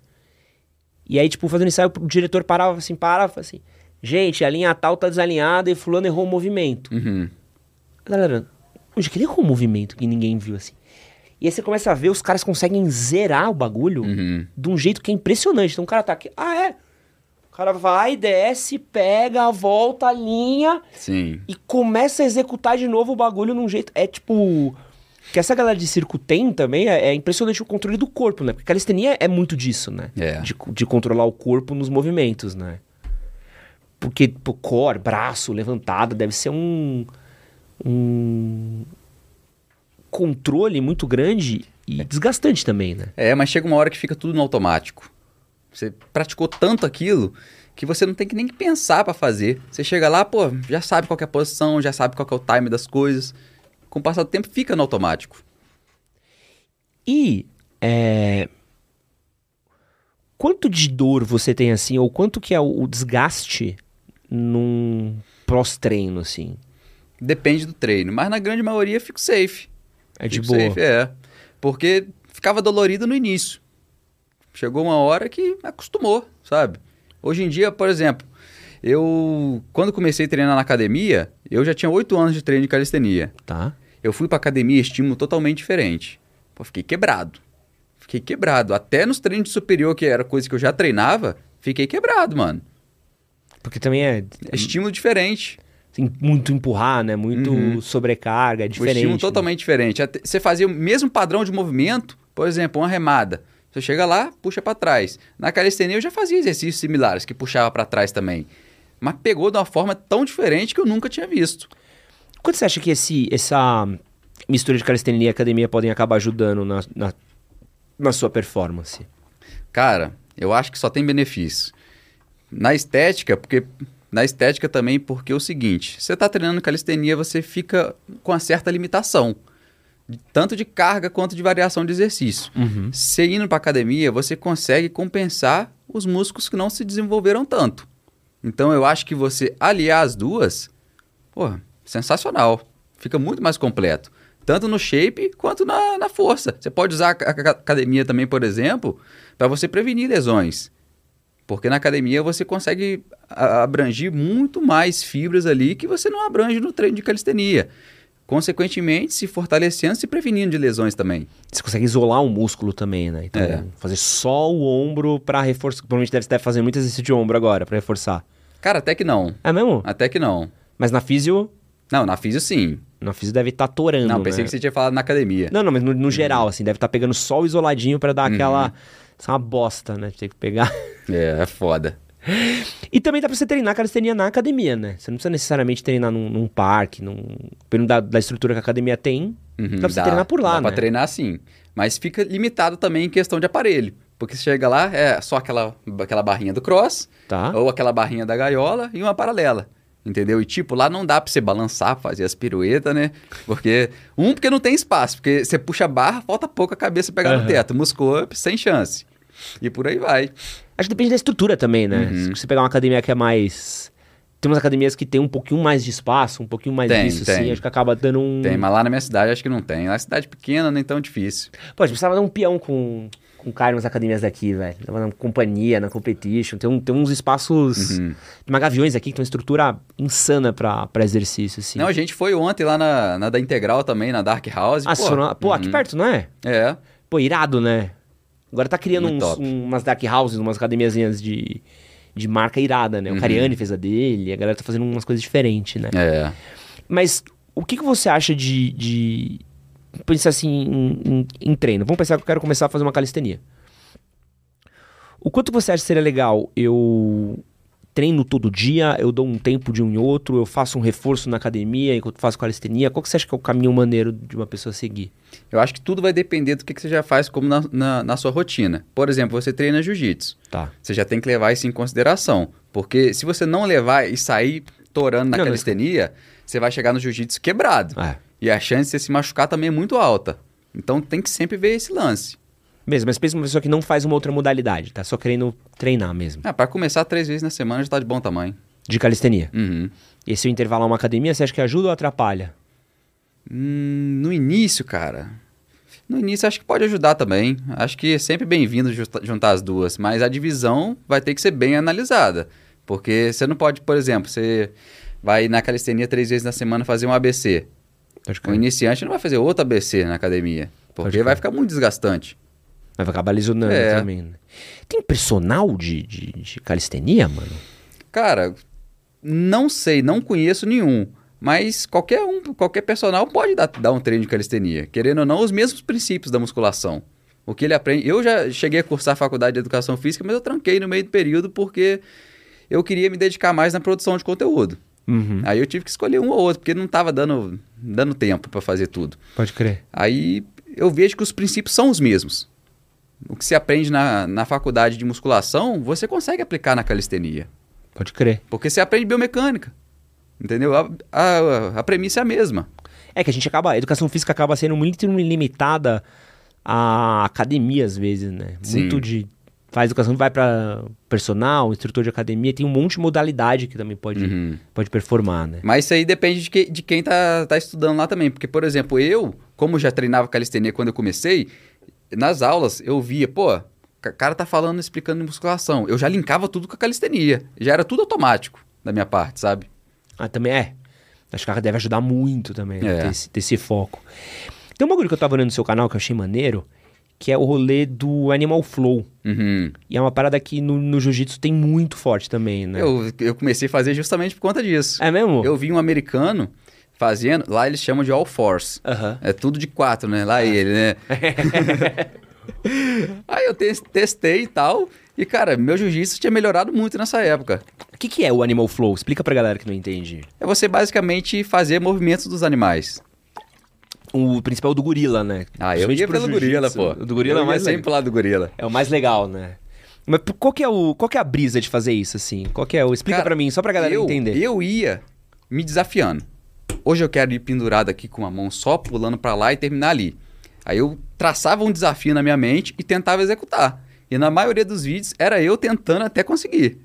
E aí, tipo, fazendo ensaio, o diretor parava assim, parava assim, gente, a linha tal tá desalinhada e fulano errou o movimento. Uhum. Galera, onde que ele errou o movimento que ninguém viu assim? E aí você começa a ver, os caras conseguem zerar o bagulho Uhum. de um jeito que é impressionante. Então o cara tá aqui, ah é? O cara vai, desce, pega, volta a linha Sim. e começa a executar de novo o bagulho num jeito. É tipo. Que essa galera de circo tem também, é, é impressionante o controle do corpo, né? Porque calistenia é muito disso, né? É. De, de controlar o corpo nos movimentos, né? Porque, pô, core, braço levantado, deve ser um. Um. Controle muito grande e desgastante também, né? É, mas chega uma hora que fica tudo no automático. Você praticou tanto aquilo que você não tem que nem pensar pra fazer. Você chega lá, pô, já sabe qual que é a posição, já sabe qual é o time das coisas. Com o passar do tempo fica no automático. E é, quanto de dor você tem assim, ou quanto que é o desgaste num pós-treino, assim? Depende do treino, mas na grande maioria fico safe. É de Fico boa. safe, é. Porque ficava dolorido no início. Chegou uma hora que acostumou, sabe? Hoje em dia, por exemplo, eu quando comecei a treinar na academia, eu já tinha oito anos de treino de calistenia. Tá? Eu fui pra academia estímulo totalmente diferente. Pô, fiquei quebrado. Fiquei quebrado. Até nos treinos de superior, que era coisa que eu já treinava, fiquei quebrado, mano. Porque também é, Estímulo diferente. tem muito empurrar, né? Muito Uhum. sobrecarga, é diferente. estímulo né? totalmente diferente. Você fazia o mesmo padrão de movimento, por exemplo, uma remada. Você chega lá, puxa pra trás. Na calistenia eu já fazia exercícios similares, que puxava pra trás também. Mas pegou de uma forma tão diferente que eu nunca tinha visto. Quanto você acha que esse, essa mistura de calistenia e academia podem acabar ajudando na, na, na sua performance? Cara, eu acho que só tem benefício. Na estética, porque na estética também porque é o seguinte, você tá treinando calistenia, você fica com uma certa limitação, tanto de carga quanto de variação de exercício. Uhum. Você indo para academia, você consegue compensar os músculos que não se desenvolveram tanto. Então eu acho que você aliar as duas, pô, sensacional. Fica muito mais completo. Tanto no shape quanto na, na força. Você pode usar a academia também, por exemplo, para você prevenir lesões. Porque na academia você consegue abranger muito mais fibras ali que você não abrange no treino de calistenia. Consequentemente, se fortalecendo, se prevenindo de lesões também. Você consegue isolar o músculo também, né? Então, É. fazer só o ombro pra reforçar. Provavelmente deve, deve fazer muito exercício de ombro agora, pra reforçar. Cara, até que não. É mesmo? Até que não. Mas na físio, Não, na físio sim. na físio deve estar torando, Não, pensei né? que você tinha falado na academia. Não, não, mas no, no geral, assim, deve estar pegando só o isoladinho pra dar Uhum. aquela... Isso é uma bosta, né? Ter que pegar... É, é foda. E também dá pra você treinar calistenia na academia, né? Você não precisa necessariamente treinar num, num parque, num... Dependendo da, da estrutura que a academia tem, Uhum, dá pra você treinar por lá, dá né? pra treinar sim. Mas fica limitado também em questão de aparelho. Porque você chega lá, é só aquela, aquela barrinha do cross, Tá? ou aquela barrinha da gaiola e uma paralela. Entendeu? E tipo, lá não dá pra você balançar, fazer as piruetas, né? Porque. Um, porque não tem espaço. Porque você puxa a barra, falta pouco a cabeça pegar Aham. no teto. Muscle up, sem chance. E por aí vai. Acho que depende da estrutura também, né? Uhum. Se você pegar uma academia que é mais... Tem umas academias que tem um pouquinho mais de espaço, um pouquinho mais Tem, disso, tem. assim. Acho que acaba dando um... Tem, mas lá na minha cidade acho que não tem. Lá é cidade pequena, nem tão difícil. Pô, a gente precisava dar um peão com, com o cara nas academias daqui, velho. Na companhia, na competition. Tem, um, tem uns espaços... Uhum. Tem uma gaviões aqui que tem uma estrutura insana pra, pra exercício, assim. Não, a gente foi ontem lá na, na da Integral também, na Dark House. ah, pô, pô, pô aqui uhum. perto, não é? É. Pô, irado, né? Agora tá criando uns, umas dark houses, umas academiazinhas de, de marca irada, né? O Uhum. Cariani fez a dele, a galera tá fazendo umas coisas diferentes, né? É. Mas o que, que você acha de. de... Pensar assim em, em- em treino. Vamos pensar que eu quero começar a fazer uma calistenia. O quanto você acha que seria legal eu treino todo dia, eu dou um tempo de um em outro, eu faço um reforço na academia enquanto faço calistenia? Qual que você acha que é o caminho maneiro de uma pessoa seguir? Eu acho que tudo vai depender do que, que você já faz como na, na, na sua rotina. Por exemplo, você treina jiu-jitsu. Tá. Você já tem que levar isso em consideração. Porque se você não levar e sair torando na Não, não. calistenia, você vai chegar no jiu-jitsu quebrado. É. E a chance de você se machucar também é muito alta. Então tem que sempre ver esse lance. Mesmo, mas pensa uma pessoa que não faz uma outra modalidade, tá só querendo treinar mesmo. Ah, para começar três vezes na semana já tá de bom tamanho. De calistenia. Uhum. E se eu intervalar uma academia, você acha que ajuda ou atrapalha? Hum, no início, cara. No início acho que pode ajudar também. Acho que é sempre bem-vindo juntar as duas, mas a divisão vai ter que ser bem analisada. Porque você não pode, por exemplo, você vai na calistenia três vezes na semana fazer um ABC. O iniciante não vai fazer outro ABC na academia, porque vai ficar muito desgastante. Vai acabar lesionando É. também, né? Tem personal de, de, de calistenia, mano? Cara, não sei, não conheço nenhum. Mas qualquer um, qualquer personal pode dar, dar um treino de calistenia. Querendo ou não, os mesmos princípios da musculação. O que ele aprende. Eu já cheguei a cursar a faculdade de educação física, mas eu tranquei no meio do período porque eu queria me dedicar mais na produção de conteúdo. Uhum. Aí eu tive que escolher um ou outro, porque não estava dando, dando tempo para fazer tudo. Pode crer. Aí eu vejo que os princípios são os mesmos. O que se aprende na, na faculdade de musculação, você consegue aplicar na calistenia. Pode crer. Porque você aprende biomecânica. Entendeu? A, a, a premissa é a mesma. É que a gente acaba. A educação física acaba sendo muito limitada à academia, às vezes, né? Sim. Muito de. Faz educação, vai pra personal, instrutor de academia, tem um monte de modalidade que também pode, Uhum. pode performar, né? Mas isso aí depende de, que- de quem tá, tá estudando lá também. Porque, por exemplo, eu, como já treinava calistenia quando eu comecei, nas aulas eu via, pô, o cara tá falando, explicando musculação. Eu já linkava tudo com a calistenia. Já era tudo automático da minha parte, sabe? Ah, também é. Acho que deve ajudar muito também, né? É. ter, esse, ter esse foco. Tem um bagulho que eu tava olhando no seu canal que eu achei maneiro, que é o rolê do Animal Flow. Uhum. E é uma parada que no, no jiu-jitsu tem muito forte também, né? Eu, eu comecei a fazer justamente por conta disso. É mesmo? Eu vi um americano fazendo, lá eles chamam de all force. Aham. É tudo de quatro, né? Lá ele, né? Aí eu tes- testei e tal. E, cara, meu jiu-jitsu tinha melhorado muito nessa época. O que, que é o Animal Flow? Explica pra galera que não entende. É você basicamente fazer movimentos dos animais. O principal é o do gorila, né? Ah, eu ia pelo gorila, pô. O do gorila é o mais sempre lado do gorila. É o mais legal, né? Mas qual que é, o, qual que é a brisa de fazer isso, assim? Qual que é o... Explica pra mim, só pra galera eu, entender. Eu ia me desafiando. Hoje eu quero ir pendurado aqui com uma mão só pulando pra lá e terminar ali. Aí eu traçava um desafio na minha mente e tentava executar. E na maioria dos vídeos era eu tentando até conseguir.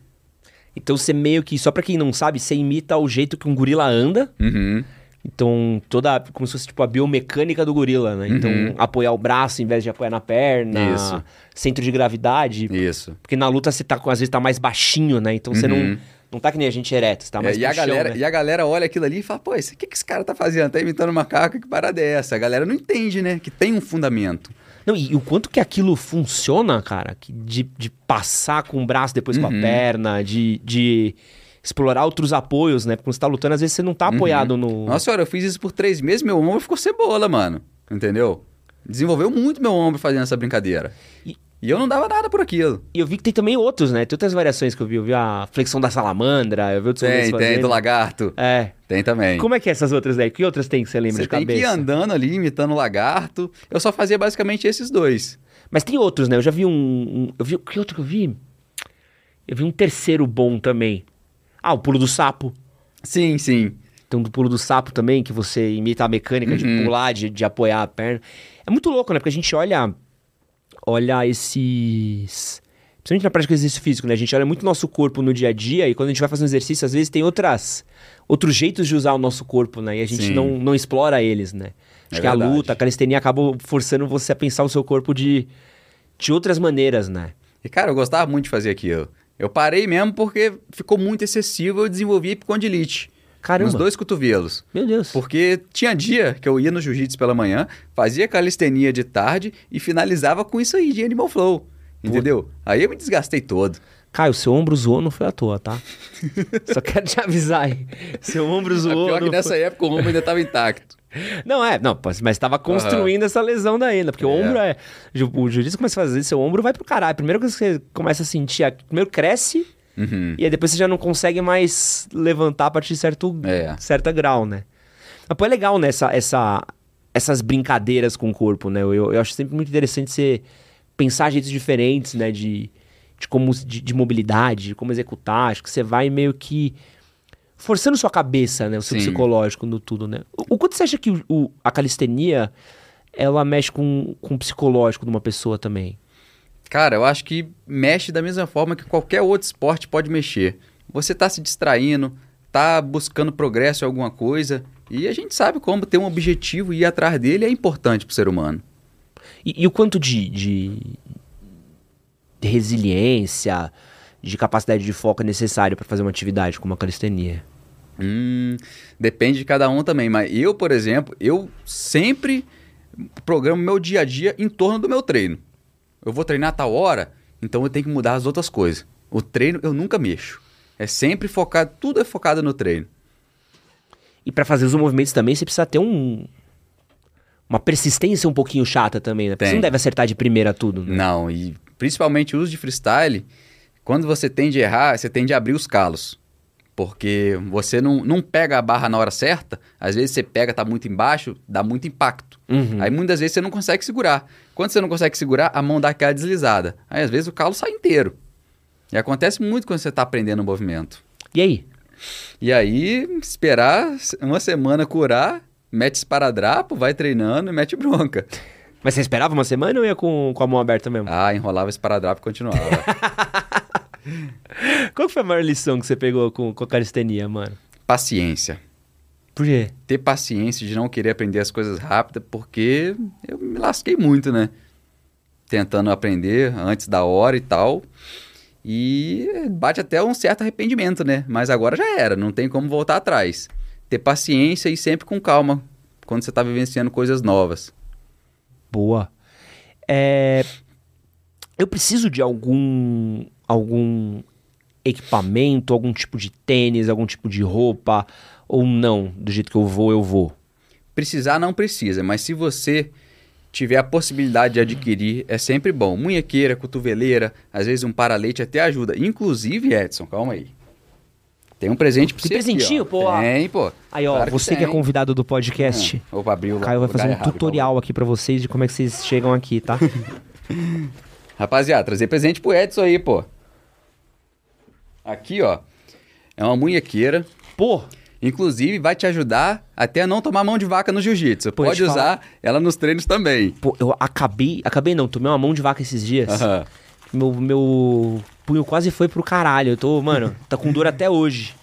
Então você meio que, só pra quem não sabe, você imita o jeito que um gorila anda. Uhum. Então, toda. Como se fosse tipo a biomecânica do gorila, né? Então, Uhum. apoiar o braço em vez de apoiar na perna. Isso. Centro de gravidade. Isso. Porque na luta você tá, às vezes tá mais baixinho, né? Então você não, Uhum. não tá que nem a gente ereto, você tá mais É, e, a chão, galera, né? e a galera olha aquilo ali e fala, pô, o que, que esse cara tá fazendo? Tá imitando macaco, que parada é essa? A galera não entende, né? Que tem um fundamento. Não, e, o quanto que aquilo funciona, cara, que de, de passar com o braço depois com a Uhum. perna, de, de explorar outros apoios, né? Porque quando você tá lutando, às vezes você não tá apoiado no. Uhum. Nossa senhora, eu fiz isso por três meses, meu ombro ficou cebola, mano. Entendeu? Desenvolveu muito meu ombro fazendo essa brincadeira. E- E, eu não dava nada por aquilo. E eu vi que tem também outros, né? Tem outras variações que eu vi. Eu vi a flexão da salamandra, eu vi outros Tem, tem, do lagarto. É. Tem também. Como é que é essas outras daí? Que outras tem que você lembra Você de tem cabeça? que ir andando ali, imitando o lagarto. Eu só fazia basicamente esses dois. Mas tem outros, né? Eu já vi um, um- Eu vi. Que outro que eu vi? Eu vi um terceiro bom também. Ah, o pulo do sapo. Sim, sim. Tem um do pulo do sapo também, que você imita a mecânica de Uhum. pular, de, de apoiar a perna. É muito louco, né? Porque a gente olha. Olha esses. Principalmente na prática do exercício físico, né? A gente olha muito o nosso corpo no dia a dia e quando a gente vai fazer um exercício, às vezes tem outras. Outros jeitos de usar o nosso corpo, né? E a gente Sim. não, não explora eles, né? Acho É que a verdade. luta, a calistenia acabou forçando você a pensar o seu corpo de, de outras maneiras, né? E, cara, eu gostava muito de fazer aquilo. Eu parei mesmo porque ficou muito excessivo, eu desenvolvi epicondilite. Caramba. Nos dois cotovelos. Meu Deus. Porque tinha dia que eu ia no jiu-jitsu pela manhã, fazia calistenia de tarde e finalizava com isso aí de Animal Flow. Entendeu? Aí eu me desgastei todo. Caio, seu ombro zoou não foi à toa, tá? Só quero te avisar aí. Seu ombro A zoou. pior que nessa foi- época o ombro ainda estava intacto. Não, é, não, mas tava construindo essa lesão daí, né? Porque o É. ombro é. O jiu-jitsu começa a fazer, seu ombro vai pro caralho. Primeiro que você começa a sentir. a- Primeiro cresce, Uhum. e aí depois você já não consegue mais levantar a partir de certo, É. certa grau, né? Mas pô, é legal, né? Essa, essa- essas brincadeiras com o corpo, né? Eu, eu acho sempre muito interessante você pensar jeitos diferentes, né? De, de como de, de mobilidade, de como executar. Acho que você vai meio que forçando sua cabeça, né? O seu Sim. psicológico no tudo, né? O, o quanto você acha que o- o- a calistenia ela mexe com, com o psicológico de uma pessoa também? Cara, eu acho que mexe da mesma forma que qualquer outro esporte pode mexer. Você tá se distraindo, tá buscando progresso em alguma coisa, e a gente sabe como ter um objetivo e ir atrás dele é importante pro ser humano. E, e o quanto de, de, de resiliência, de capacidade de foco necessário para fazer uma atividade como a calistenia? Hum, depende de cada um também, mas eu, por exemplo, eu sempre programo meu dia a dia em torno do meu treino. Eu vou treinar a tal hora, então eu tenho que mudar as outras coisas. O treino eu nunca mexo. É sempre focado, tudo é focado no treino. E para fazer os movimentos também você precisa ter um uma persistência um pouquinho chata também, né? Porque você não deve acertar de primeira tudo, né? Não, e principalmente o uso de freestyle, quando você tende a errar, você tende a abrir os calos. Porque você não, não pega a barra na hora certa, às vezes você pega, tá muito embaixo, dá muito impacto. Uhum. Aí muitas vezes você não consegue segurar. Quando você não consegue segurar, a mão dá aquela deslizada. Aí às vezes o calo sai inteiro. E acontece muito quando você está aprendendo o movimento. E aí? E aí, esperar uma semana curar, mete esparadrapo, vai treinando e mete bronca. Mas você esperava uma semana ou ia com, com a mão aberta mesmo? Ah, enrolava esparadrapo e continuava. Qual foi a maior lição que você pegou com, com a calistenia, mano? Paciência. Por quê? Ter paciência de não querer aprender as coisas rápidas, porque eu me lasquei muito, né? Tentando aprender antes da hora e tal. E bate até um certo arrependimento, né? Mas agora já era, não tem como voltar atrás. Ter paciência e sempre com calma quando você está vivenciando coisas novas. Boa. É, Eu preciso de algum algum equipamento, algum tipo de tênis, algum tipo de roupa ou não? Do jeito que eu vou, eu vou. Precisar não precisa, mas se você tiver a possibilidade de adquirir, é sempre bom. Munhequeira, cotoveleira, às vezes um paralete até ajuda. Inclusive, Edson, calma aí. Tem um presente pra Tem você aqui, presentinho, ó. pô? Tem, pô. Aí, ó, Claro você que, é tem. convidado do podcast, Ah, Opa, abriu o. Caio vai fazer um errado, tutorial aqui pra vocês de como é que vocês chegam aqui, tá? Rapaziada, trazer presente pro Edson aí, pô. Aqui, ó. É uma munhequeira. Pô, Inclusive, vai te ajudar até a não tomar mão de vaca no jiu-jitsu. Pode usar ela nos treinos também. pô, eu acabei, acabei não, tomei uma mão de vaca esses dias. Aham. Meu, meu punho quase foi pro caralho. Eu tô, mano, tá com dor até hoje.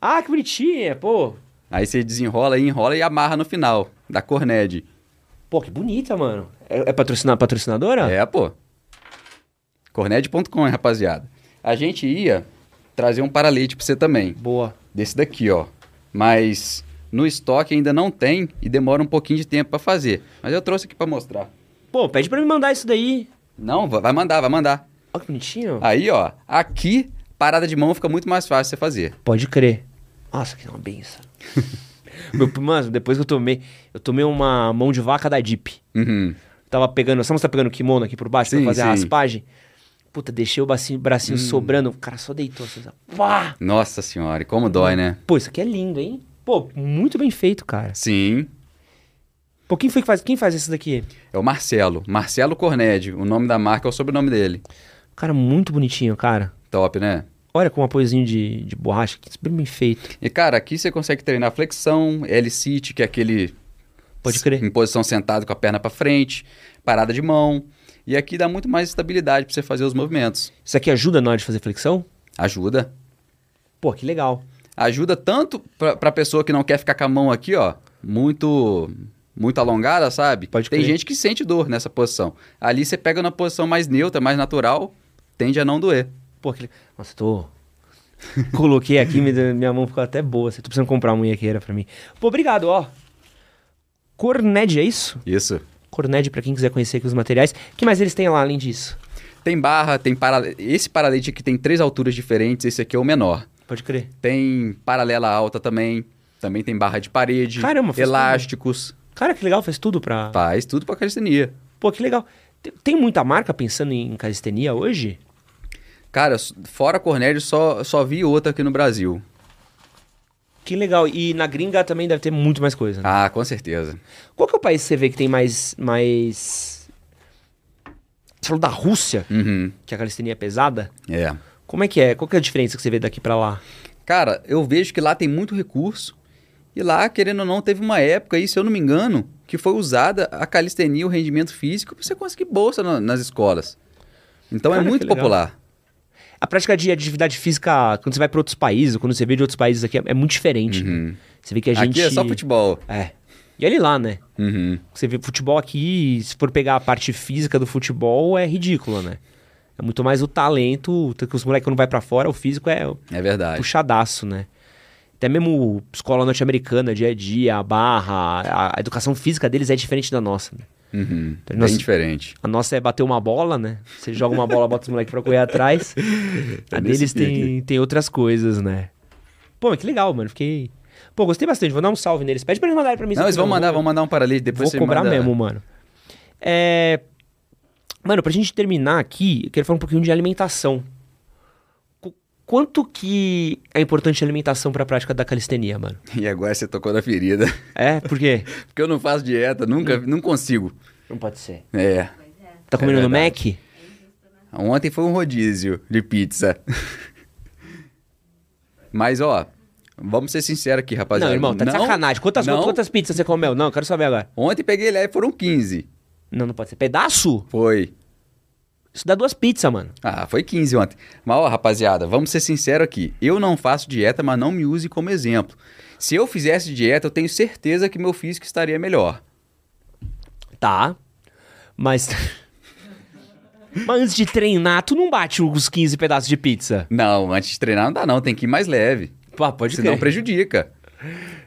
Ah, que bonitinha, pô. Aí você desenrola e enrola e amarra no final, da Corned. Pô, que bonita, mano. É, é patrocina- patrocinadora? É, pô. Corned.com, rapaziada. A gente ia trazer um paralete pra você também. Boa. Desse daqui, ó. Mas no estoque ainda não tem e demora um pouquinho de tempo pra fazer. Mas eu trouxe aqui pra mostrar. Pô, pede pra me mandar isso daí. Não, va- vai mandar, vai mandar. Olha que bonitinho. Aí, ó. Aqui, parada de mão fica muito mais fácil você fazer. Pode crer. Nossa, que é uma benção. Meu, mano, depois que eu tomei, eu tomei uma mão de vaca da Deep. Uhum. Tava pegando, sabe você tá pegando o kimono aqui por baixo Sim, pra fazer a sim. raspagem? Puta, deixei o bracinho, bracinho sobrando, o cara só deitou assim, pá! Nossa senhora, e como dói, né? Pô, isso aqui é lindo, hein? Pô, muito bem feito, cara. Sim. Pô, quem foi que faz, quem faz isso daqui? É o Marcelo. Marcelo Corned. O nome da marca é o sobrenome dele. Cara, muito bonitinho, cara. Top, né? Olha com um apoiozinho de, de borracha, que super bem feito. E, cara, aqui você consegue treinar flexão, L-sit, que é aquele... Pode crer. Em posição sentado com a perna pra frente, parada de mão. E aqui dá muito mais estabilidade pra você fazer os movimentos. Isso aqui ajuda na hora de fazer flexão? Ajuda. Pô, que legal. Ajuda tanto pra, pra pessoa que não quer ficar com a mão aqui, ó, muito muito alongada, sabe? Pode Tem crer. gente que sente dor nessa posição. Ali você pega na posição mais neutra, mais natural, tende a não doer. Pô, que. Nossa, tô... Coloquei aqui, minha mão ficou até boa. Você tô precisando comprar uma munhequeira pra mim. Pô, obrigado, ó. Corned, é isso? Isso. Corned, pra quem quiser conhecer aqui os materiais. O que mais eles têm lá, além disso? Tem barra, tem para... Esse paralete aqui tem três alturas diferentes, esse aqui é o menor. Pode crer. Tem paralela alta também, também tem barra de parede, Caramba, elásticos, Cara, que legal, faz tudo pra... faz tudo pra calistenia. Pô, que legal. Tem- Tem muita marca pensando em calistenia hoje? Cara, fora Cornélio, só, só vi outra aqui no Brasil. Que legal. E na gringa também deve ter muito mais coisa, né? Ah, com certeza. Qual que é o país que você vê que tem mais... mais... Você falou da Rússia, Uhum, que a calistenia é pesada. é. Como é que é? Qual que é a diferença que você vê daqui pra lá? Cara, eu vejo que lá tem muito recurso. E lá, querendo ou não, teve uma época aí, se eu não me engano, que foi usada a calistenia, o rendimento físico, pra você conseguir bolsa na- nas escolas. Então Cara, é muito popular. A prática de atividade física, quando você vai pra outros países, quando você vê de outros países aqui, é, é muito diferente. né? Uhum. Você vê que a gente... Aqui é só futebol. É. E olha lá, né? Uhum. Você vê futebol aqui, se for pegar a parte física do futebol, é ridícula, né? É muito mais o talento, que os moleques quando vai pra fora, o físico é É verdade. puxadaço, né? Até mesmo escola norte-americana, dia a dia, a barra, a educação física deles é diferente da nossa. Né? Uhum. Então, Bem diferente. A nossa é bater uma bola, né? Você joga uma bola, bota os moleques pra correr atrás. A É nesse deles tem, pique. tem outras coisas, né? Pô, mas que legal, mano. Fiquei. Pô, gostei bastante. Vou dar um salve neles. Pede pra eles mandarem pra mim. Não, eles vão mandar, vão mandar um paralelo. Depois Vou cobrar manda... mesmo, mano. É... Mano, pra gente terminar aqui, eu quero falar um pouquinho de alimentação. Qu- Quanto que é importante a alimentação pra prática da calistenia, mano? E agora você tocou na ferida. É? Por quê? Porque eu não faço dieta, nunca, não consigo. Não pode ser. É. Tá comendo no verdade. Mac? Ontem foi um rodízio de pizza. Mas, ó, vamos ser sinceros aqui, rapaziada. Não, irmão, tá de sacanagem. Quantas, não. quantas pizzas você comeu? Não, eu quero saber agora. Ontem peguei leve, foram 15. Não, não pode ser. Pedaço? Foi. Isso dá duas pizzas, mano. Ah, foi 15 ontem. Mas, ó, rapaziada, vamos ser sinceros aqui. Eu não faço dieta, mas não me use como exemplo. Se eu fizesse dieta, eu tenho certeza que meu físico estaria melhor. Tá. Mas. Mas antes de treinar, tu não bate os 15 pedaços de pizza. Não, antes de treinar não dá não, tem que ir mais leve. Pô, pode senão crer. prejudica.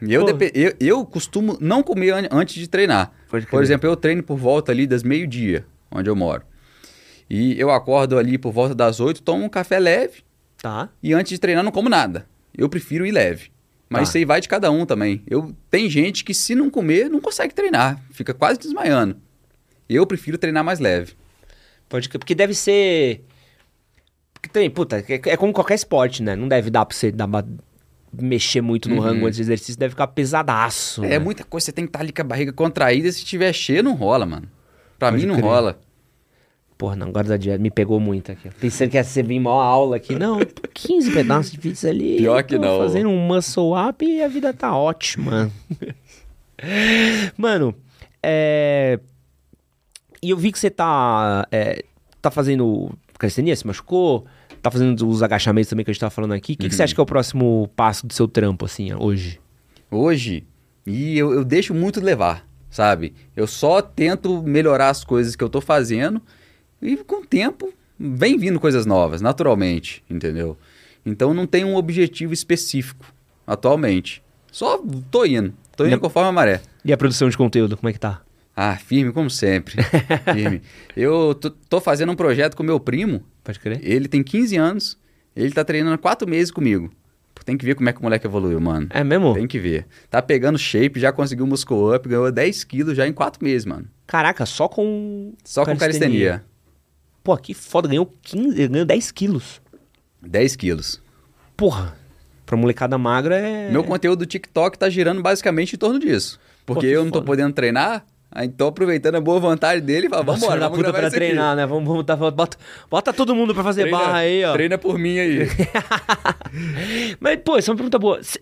Eu, Pô. depe- eu, eu costumo não comer an- antes de treinar. Por exemplo, eu treino por volta ali das meio-dia, onde eu moro. E eu acordo ali por volta das 8, tomo um café leve Tá. e antes de treinar não como nada. Eu prefiro ir leve. Mas Tá. isso aí vai de cada um também. Eu tem gente que se não comer não consegue treinar, fica quase desmaiando. Eu prefiro treinar mais leve. Pode. Porque deve ser. Porque tem, puta, é, é como qualquer esporte, né? Não deve dar pra você dar uma- mexer muito no rango antes do exercício, deve ficar pesadaço. Uhum. É né? muita coisa, você tem que estar ali com a barriga contraída, se tiver cheio não rola, mano. Pra Pode mim não crer. rola. Porra, não, agora da dieta me pegou muito aqui. Pensando que ia ser vir maior aula aqui. Não, 15 pedaços de pizza ali. Pior que não. Fazendo um muscle up e a vida tá ótima. Mano, é. E eu vi que você tá. é, tá fazendo calistenia, se machucou. Tá fazendo os agachamentos também que a gente tava falando aqui. O que, que você Uhum. acha que é o próximo passo do seu trampo, assim, hoje? Hoje, e eu, eu deixo muito levar, sabe? Eu só tento melhorar as coisas que eu tô fazendo e com o tempo vem vindo coisas novas, naturalmente, entendeu? Então não tem um objetivo específico atualmente. Só tô indo, tô indo conforme a maré. E a produção de conteúdo, como é que tá? Ah, firme como sempre. firme. Eu tô, tô fazendo um projeto com meu primo, Pode crer? ele tem 15 anos, ele tá treinando há 4 meses comigo. Tem que ver como é que o moleque evoluiu, mano. É mesmo? Tem que ver. Tá pegando shape, já conseguiu muscle up, ganhou 10 quilos já em 4 meses, mano. Caraca, só com. Só com calistenia. Pô, que foda, ganhou 15, ganhou 10 quilos. 10 quilos. Porra, pra molecada magra é. Meu conteúdo do TikTok tá girando basicamente em torno disso. Porque Pô, eu não tô foda. podendo treinar, aí tô aproveitando a boa vontade dele e falo, vamos puta gravar pra isso aqui. treinar, né? Vamos, vamos dar- bota, bota todo mundo pra fazer Treina, barra aí, ó. treina por mim aí. Mas, pô, essa é uma pergunta boa. Cê-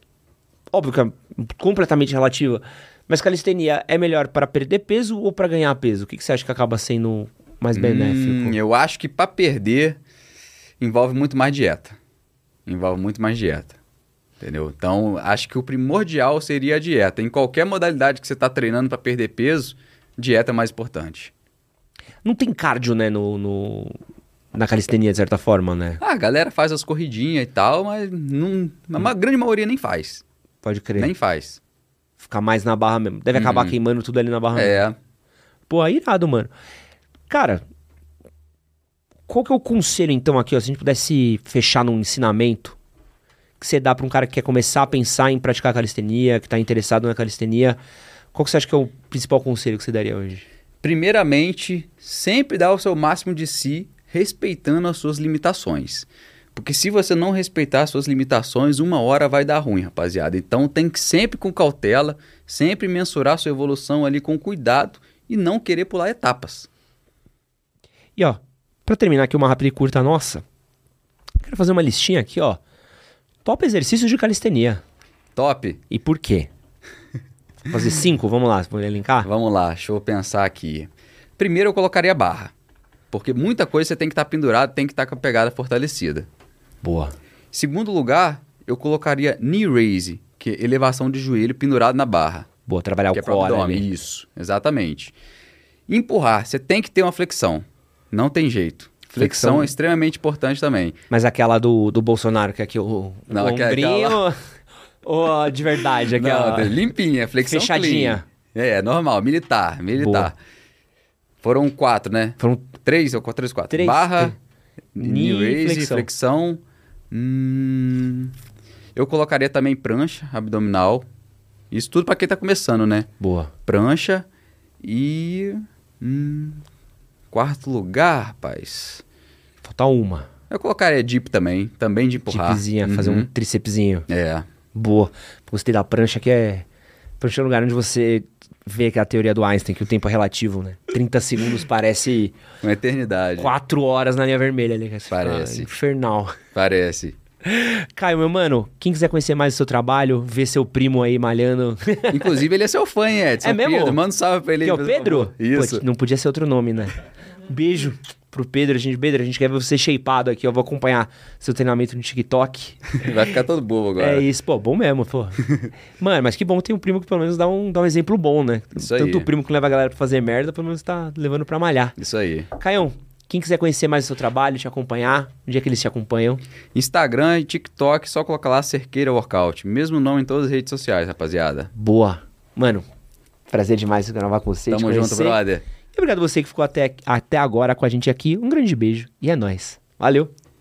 Óbvio que é completamente relativa. Mas calistenia é melhor para perder peso ou pra ganhar peso? O que, que você acha que acaba sendo mais benéfico? Hum, eu acho que pra perder envolve muito mais dieta. Envolve muito mais dieta. Entendeu? Então, acho que o primordial seria a dieta. Em qualquer modalidade que você tá treinando pra perder peso, dieta é mais importante. Não tem cardio, né, no, no- na calistenia, de certa forma, né? Ah, a galera faz as corridinhas e tal, mas não, a grande maioria nem faz. Pode crer. Nem faz. Ficar mais na barra mesmo. Deve acabar queimando tudo ali na barra mesmo. É. Pô, é irado, mano. Cara, qual que é o conselho, então, aqui, ó, se a gente pudesse fechar num ensinamento que você dá pra um cara que quer começar a pensar em praticar calistenia, que tá interessado na calistenia, qual que você acha que é o principal conselho que você daria hoje? Primeiramente, sempre dá o seu máximo de si, respeitando as suas limitações. Porque se você não respeitar as suas limitações, uma hora vai dar ruim, rapaziada. Então tem que sempre com cautela, sempre mensurar sua evolução ali com cuidado e não querer pular etapas. E ó, pra terminar aqui uma rápida e curta nossa, quero fazer uma listinha aqui, ó. Top exercícios de calistenia. Top? E por quê? Fazer cinco, vamos lá, vou elencar? Vamos lá, deixa eu pensar aqui. Primeiro eu colocaria barra. Porque muita coisa você tem que estar pendurado, tem que estar com a pegada fortalecida. Boa. Segundo lugar, eu colocaria knee raise, que é elevação de joelho pendurado na barra. Boa, trabalhar o é core abdômen. Isso, exatamente. Empurrar, você tem que ter uma flexão. Não tem jeito. Flexão, Flexão. é extremamente importante também. Mas aquela do, do Bolsonaro, que é aqui o, Não, o aquela- ombrinho... Ou a de verdade, aquela... Não, limpinha, flexão Fechadinha. clean. É, normal, militar, militar. Foram quatro, né? Foram Três ou quatro, três, quatro. Três, Barra, knee raise, flexão. flexão. Hum, eu colocaria também prancha abdominal. Isso tudo pra quem tá começando, né? Boa. Prancha e... hum, quarto lugar, rapaz... Falta uma. Eu colocaria dip também, também de empurrar. Tipzinha, fazer um Uhum. tricepzinho. É, Boa. Gostei da prancha, que é... Prancha é um lugar onde você vê que é a teoria do Einstein, que o tempo é relativo, né? 30 segundos parece uma eternidade. 4 horas na linha vermelha ali. fala, Parece. infernal. Parece. Caio, meu mano, quem quiser conhecer mais o seu trabalho, ver seu primo aí malhando... Inclusive, ele é seu fã, hein, Edson? É mesmo? Pedro, manda um salve pra ele. Que é o Pedro? Isso. Pô, não podia ser outro nome, né? Beijo pro Pedro, a gente. Pedro, a gente quer ver você shapeado aqui. Eu vou acompanhar seu treinamento no TikTok. Vai ficar todo bobo agora. É isso, pô, bom mesmo, pô. Mano, mas que bom ter um primo que pelo menos dá um, dá um exemplo bom, né? Isso aí. Tanto o primo que leva a galera pra fazer merda, pelo menos tá levando pra malhar. Isso aí. Caião, quem quiser conhecer mais o seu trabalho, te acompanhar, onde é que eles te acompanham? Instagram e TikTok, só colocar lá Cerqueira Workout. Mesmo nome em todas as redes sociais, rapaziada. Boa. Mano, prazer demais gravar com você. Tamo junto, brother. E obrigado você que ficou até, até agora com a gente aqui. Um grande beijo e é nóis. Valeu!